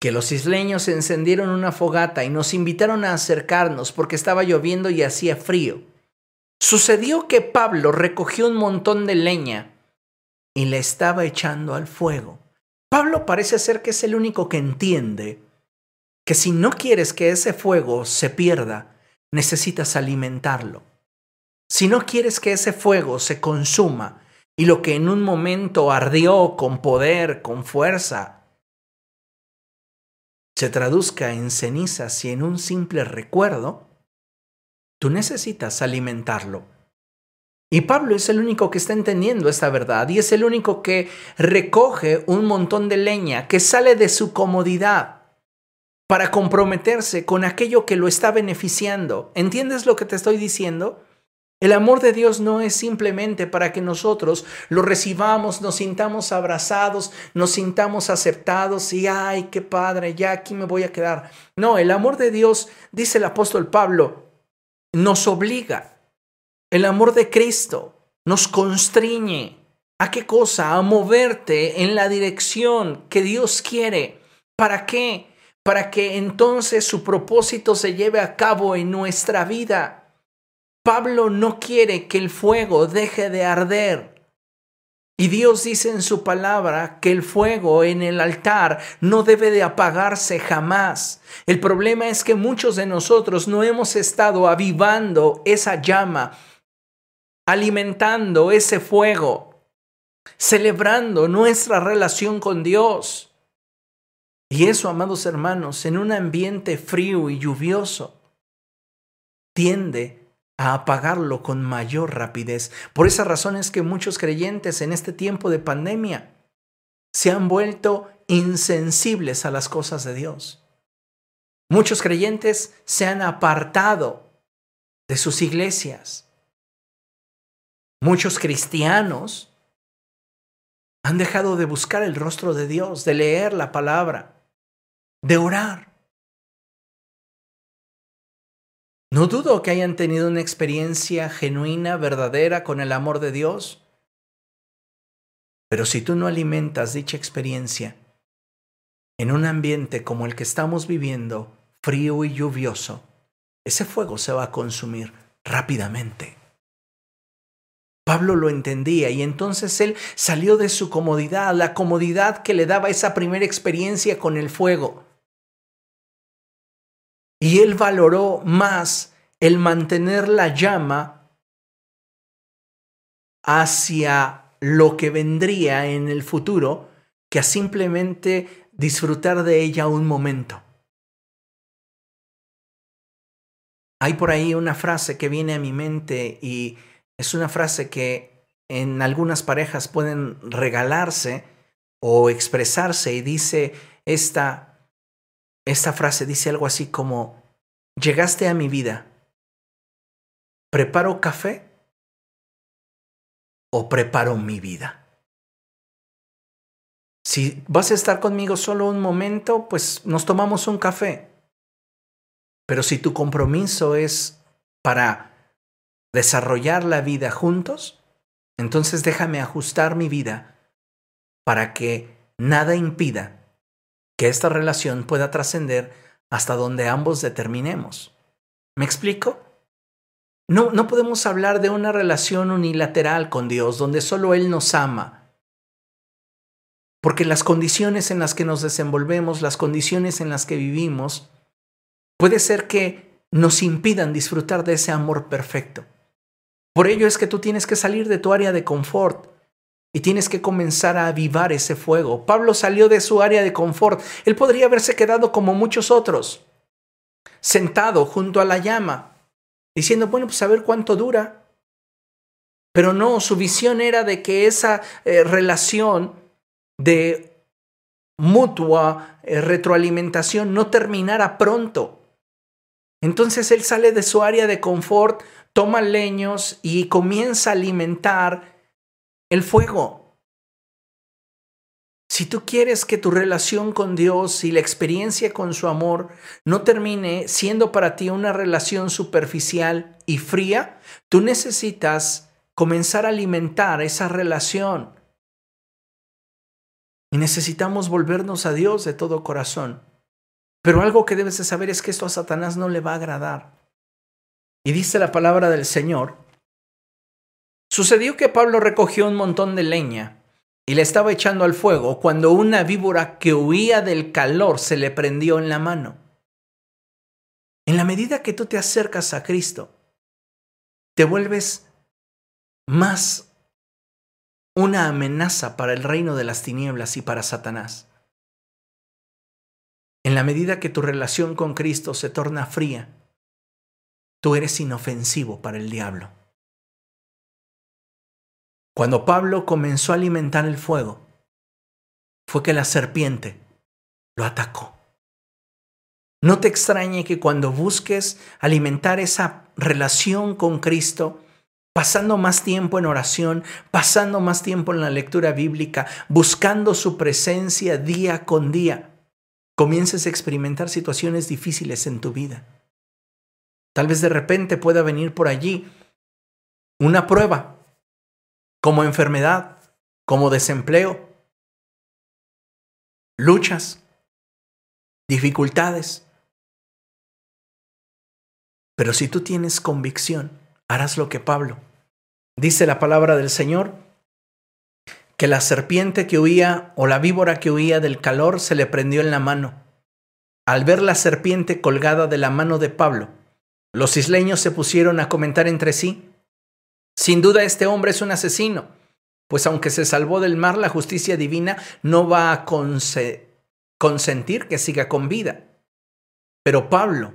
que los isleños encendieron una fogata y nos invitaron a acercarnos porque estaba lloviendo y hacía frío. Sucedió que Pablo recogió un montón de leña y le estaba echando al fuego. Pablo parece ser que es el único que entiende que si no quieres que ese fuego se pierda, necesitas alimentarlo. Si no quieres que ese fuego se consuma y lo que en un momento ardió con poder, con fuerza, se traduzca en cenizas y en un simple recuerdo, tú necesitas alimentarlo. Y Pablo es el único que está entendiendo esta verdad y es el único que recoge un montón de leña que sale de su comodidad para comprometerse con aquello que lo está beneficiando. ¿Entiendes lo que te estoy diciendo? El amor de Dios no es simplemente para que nosotros lo recibamos, nos sintamos abrazados, nos sintamos aceptados y, ay, qué padre, ya aquí me voy a quedar. No, el amor de Dios, dice el apóstol Pablo, nos obliga. El amor de Cristo nos constriñe. ¿A qué cosa? A moverte en la dirección que Dios quiere. ¿Para qué? Para que entonces su propósito se lleve a cabo en nuestra vida. Pablo no quiere que el fuego deje de arder. Y Dios dice en su palabra que el fuego en el altar no debe de apagarse jamás. El problema es que muchos de nosotros no hemos estado avivando esa llama, alimentando ese fuego, celebrando nuestra relación con Dios. Y eso, amados hermanos, en un ambiente frío y lluvioso, tiende a apagarlo con mayor rapidez. Por esa razón es que muchos creyentes en este tiempo de pandemia se han vuelto insensibles a las cosas de Dios. Muchos creyentes se han apartado de sus iglesias. Muchos cristianos han dejado de buscar el rostro de Dios, de leer la palabra, de orar. No dudo que hayan tenido una experiencia genuina, verdadera con el amor de Dios. Pero si tú no alimentas dicha experiencia en un ambiente como el que estamos viviendo, frío y lluvioso, ese fuego se va a consumir rápidamente. Pablo lo entendía y entonces él salió de su comodidad, la comodidad que le daba esa primera experiencia con el fuego. Y él valoró más el mantener la llama hacia lo que vendría en el futuro que a simplemente disfrutar de ella un momento. Hay por ahí una frase que viene a mi mente y es una frase que en algunas parejas pueden regalarse o expresarse y dice esta esta frase dice algo así como, llegaste a mi vida, ¿preparo café o preparo mi vida? Si vas a estar conmigo solo un momento, pues nos tomamos un café. Pero si tu compromiso es para desarrollar la vida juntos, entonces déjame ajustar mi vida para que nada impida que esta relación pueda trascender hasta donde ambos determinemos. ¿Me explico? No, no podemos hablar de una relación unilateral con Dios donde solo Él nos ama. Porque las condiciones en las que nos desenvolvemos, las condiciones en las que vivimos, puede ser que nos impidan disfrutar de ese amor perfecto. Por ello es que tú tienes que salir de tu área de confort y tienes que comenzar a avivar ese fuego. Pablo salió de su área de confort. Él podría haberse quedado como muchos otros, sentado junto a la llama, diciendo, bueno, pues a ver cuánto dura. Pero no, su visión era de que esa eh, relación de mutua eh, retroalimentación no terminara pronto. Entonces él sale de su área de confort, toma leños y comienza a alimentar el fuego. Si tú quieres que tu relación con Dios y la experiencia con su amor no termine siendo para ti una relación superficial y fría, tú necesitas comenzar a alimentar esa relación. Y necesitamos volvernos a Dios de todo corazón. Pero algo que debes de saber es que esto a Satanás no le va a agradar. Y dice la palabra del Señor, sucedió que Pablo recogió un montón de leña y le estaba echando al fuego cuando una víbora que huía del calor se le prendió en la mano. En la medida que tú te acercas a Cristo, te vuelves más una amenaza para el reino de las tinieblas y para Satanás. En la medida que tu relación con Cristo se torna fría, tú eres inofensivo para el diablo. Cuando Pablo comenzó a alimentar el fuego, fue que la serpiente lo atacó. No te extrañe que cuando busques alimentar esa relación con Cristo, pasando más tiempo en oración, pasando más tiempo en la lectura bíblica, buscando su presencia día con día, comiences a experimentar situaciones difíciles en tu vida. Tal vez de repente pueda venir por allí una prueba, como enfermedad, como desempleo, luchas, dificultades. Pero si tú tienes convicción, harás lo que Pablo. Dice la palabra del Señor, que la serpiente que huía o la víbora que huía del calor se le prendió en la mano. Al ver la serpiente colgada de la mano de Pablo, los isleños se pusieron a comentar entre sí. Sin duda este hombre es un asesino, pues aunque se salvó del mar, la justicia divina no va a consentir que siga con vida. Pero Pablo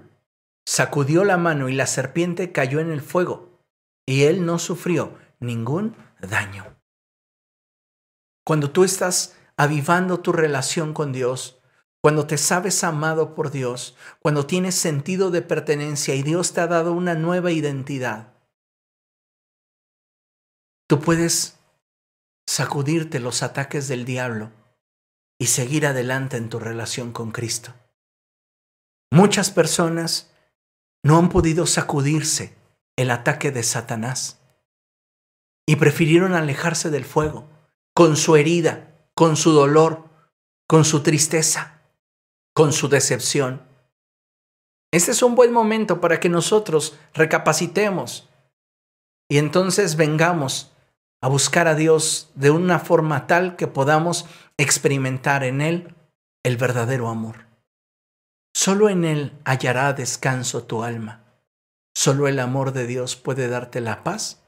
sacudió la mano y la serpiente cayó en el fuego, y él no sufrió ningún daño. Cuando tú estás avivando tu relación con Dios, cuando te sabes amado por Dios, cuando tienes sentido de pertenencia y Dios te ha dado una nueva identidad, tú puedes sacudirte los ataques del diablo y seguir adelante en tu relación con Cristo. Muchas personas no han podido sacudirse el ataque de Satanás y prefirieron alejarse del fuego con su herida, con su dolor, con su tristeza, con su decepción. Este es un buen momento para que nosotros recapacitemos y entonces vengamos a buscar a Dios de una forma tal que podamos experimentar en Él el verdadero amor. Solo en Él hallará descanso tu alma. Solo el amor de Dios puede darte la paz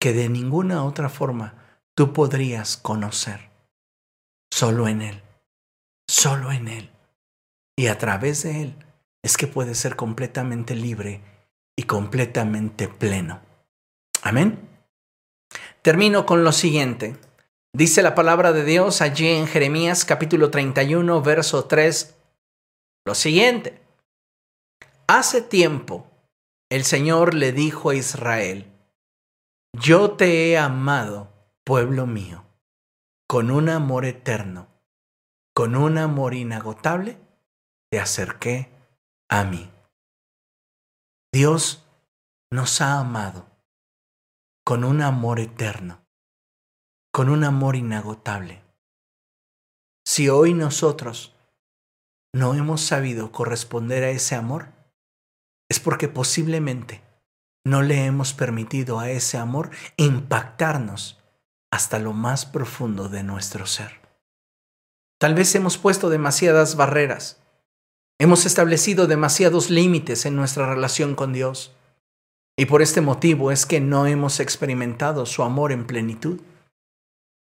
que de ninguna otra forma tú podrías conocer. Solo en Él, solo en Él. Y a través de Él es que puedes ser completamente libre y completamente pleno. Amén. Termino con lo siguiente. Dice la palabra de Dios allí en Jeremías capítulo 31, verso 3, lo siguiente. Hace tiempo el Señor le dijo a Israel, yo te he amado pueblo mío, con un amor eterno, con un amor inagotable, te acerqué a mí. Dios nos ha amado con un amor eterno, con un amor inagotable. Si hoy nosotros no hemos sabido corresponder a ese amor, es porque posiblemente no le hemos permitido a ese amor impactarnos hasta lo más profundo de nuestro ser. Tal vez hemos puesto demasiadas barreras. Hemos establecido demasiados límites en nuestra relación con Dios. Y por este motivo es que no hemos experimentado su amor en plenitud.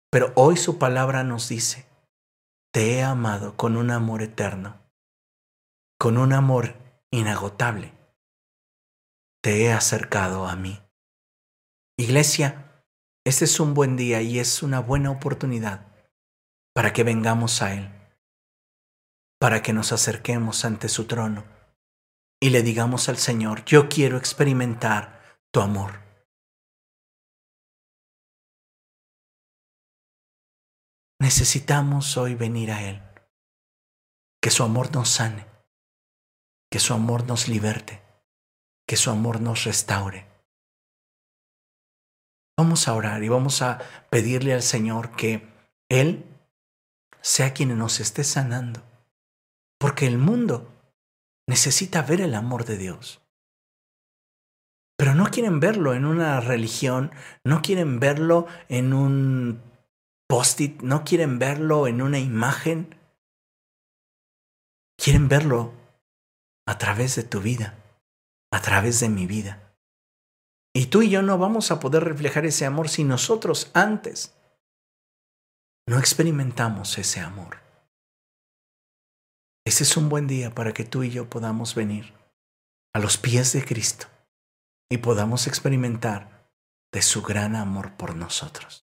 Pero hoy su palabra nos dice, te he amado con un amor eterno, con un amor inagotable. Te he acercado a mí. Iglesia, este es un buen día y es una buena oportunidad para que vengamos a Él, para que nos acerquemos ante su trono y le digamos al Señor, yo quiero experimentar tu amor. Necesitamos hoy venir a Él, que su amor nos sane, que su amor nos liberte, que su amor nos restaure. Vamos a orar y vamos a pedirle al Señor que Él sea quien nos esté sanando, porque el mundo necesita ver el amor de Dios. Pero no quieren verlo en una religión, no quieren verlo en un post-it, no quieren verlo en una imagen. Quieren verlo a través de tu vida, a través de mi vida. Y tú y yo no vamos a poder reflejar ese amor si nosotros antes no experimentamos ese amor. Ese es un buen día para que tú y yo podamos venir a los pies de Cristo y podamos experimentar de su gran amor por nosotros.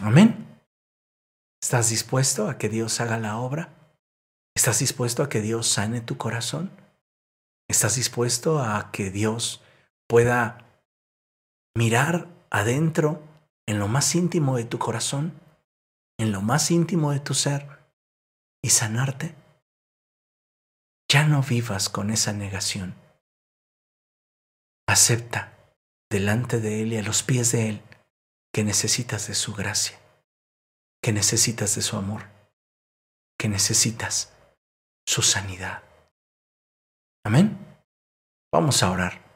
Amén. ¿Estás dispuesto a que Dios haga la obra? ¿Estás dispuesto a que Dios sane tu corazón? ¿Estás dispuesto a que Dios pueda mirar adentro en lo más íntimo de tu corazón, en lo más íntimo de tu ser y sanarte? Ya no vivas con esa negación. Acepta delante de Él y a los pies de Él que necesitas de su gracia, que necesitas de su amor, que necesitas su sanidad. Amén. Vamos a orar.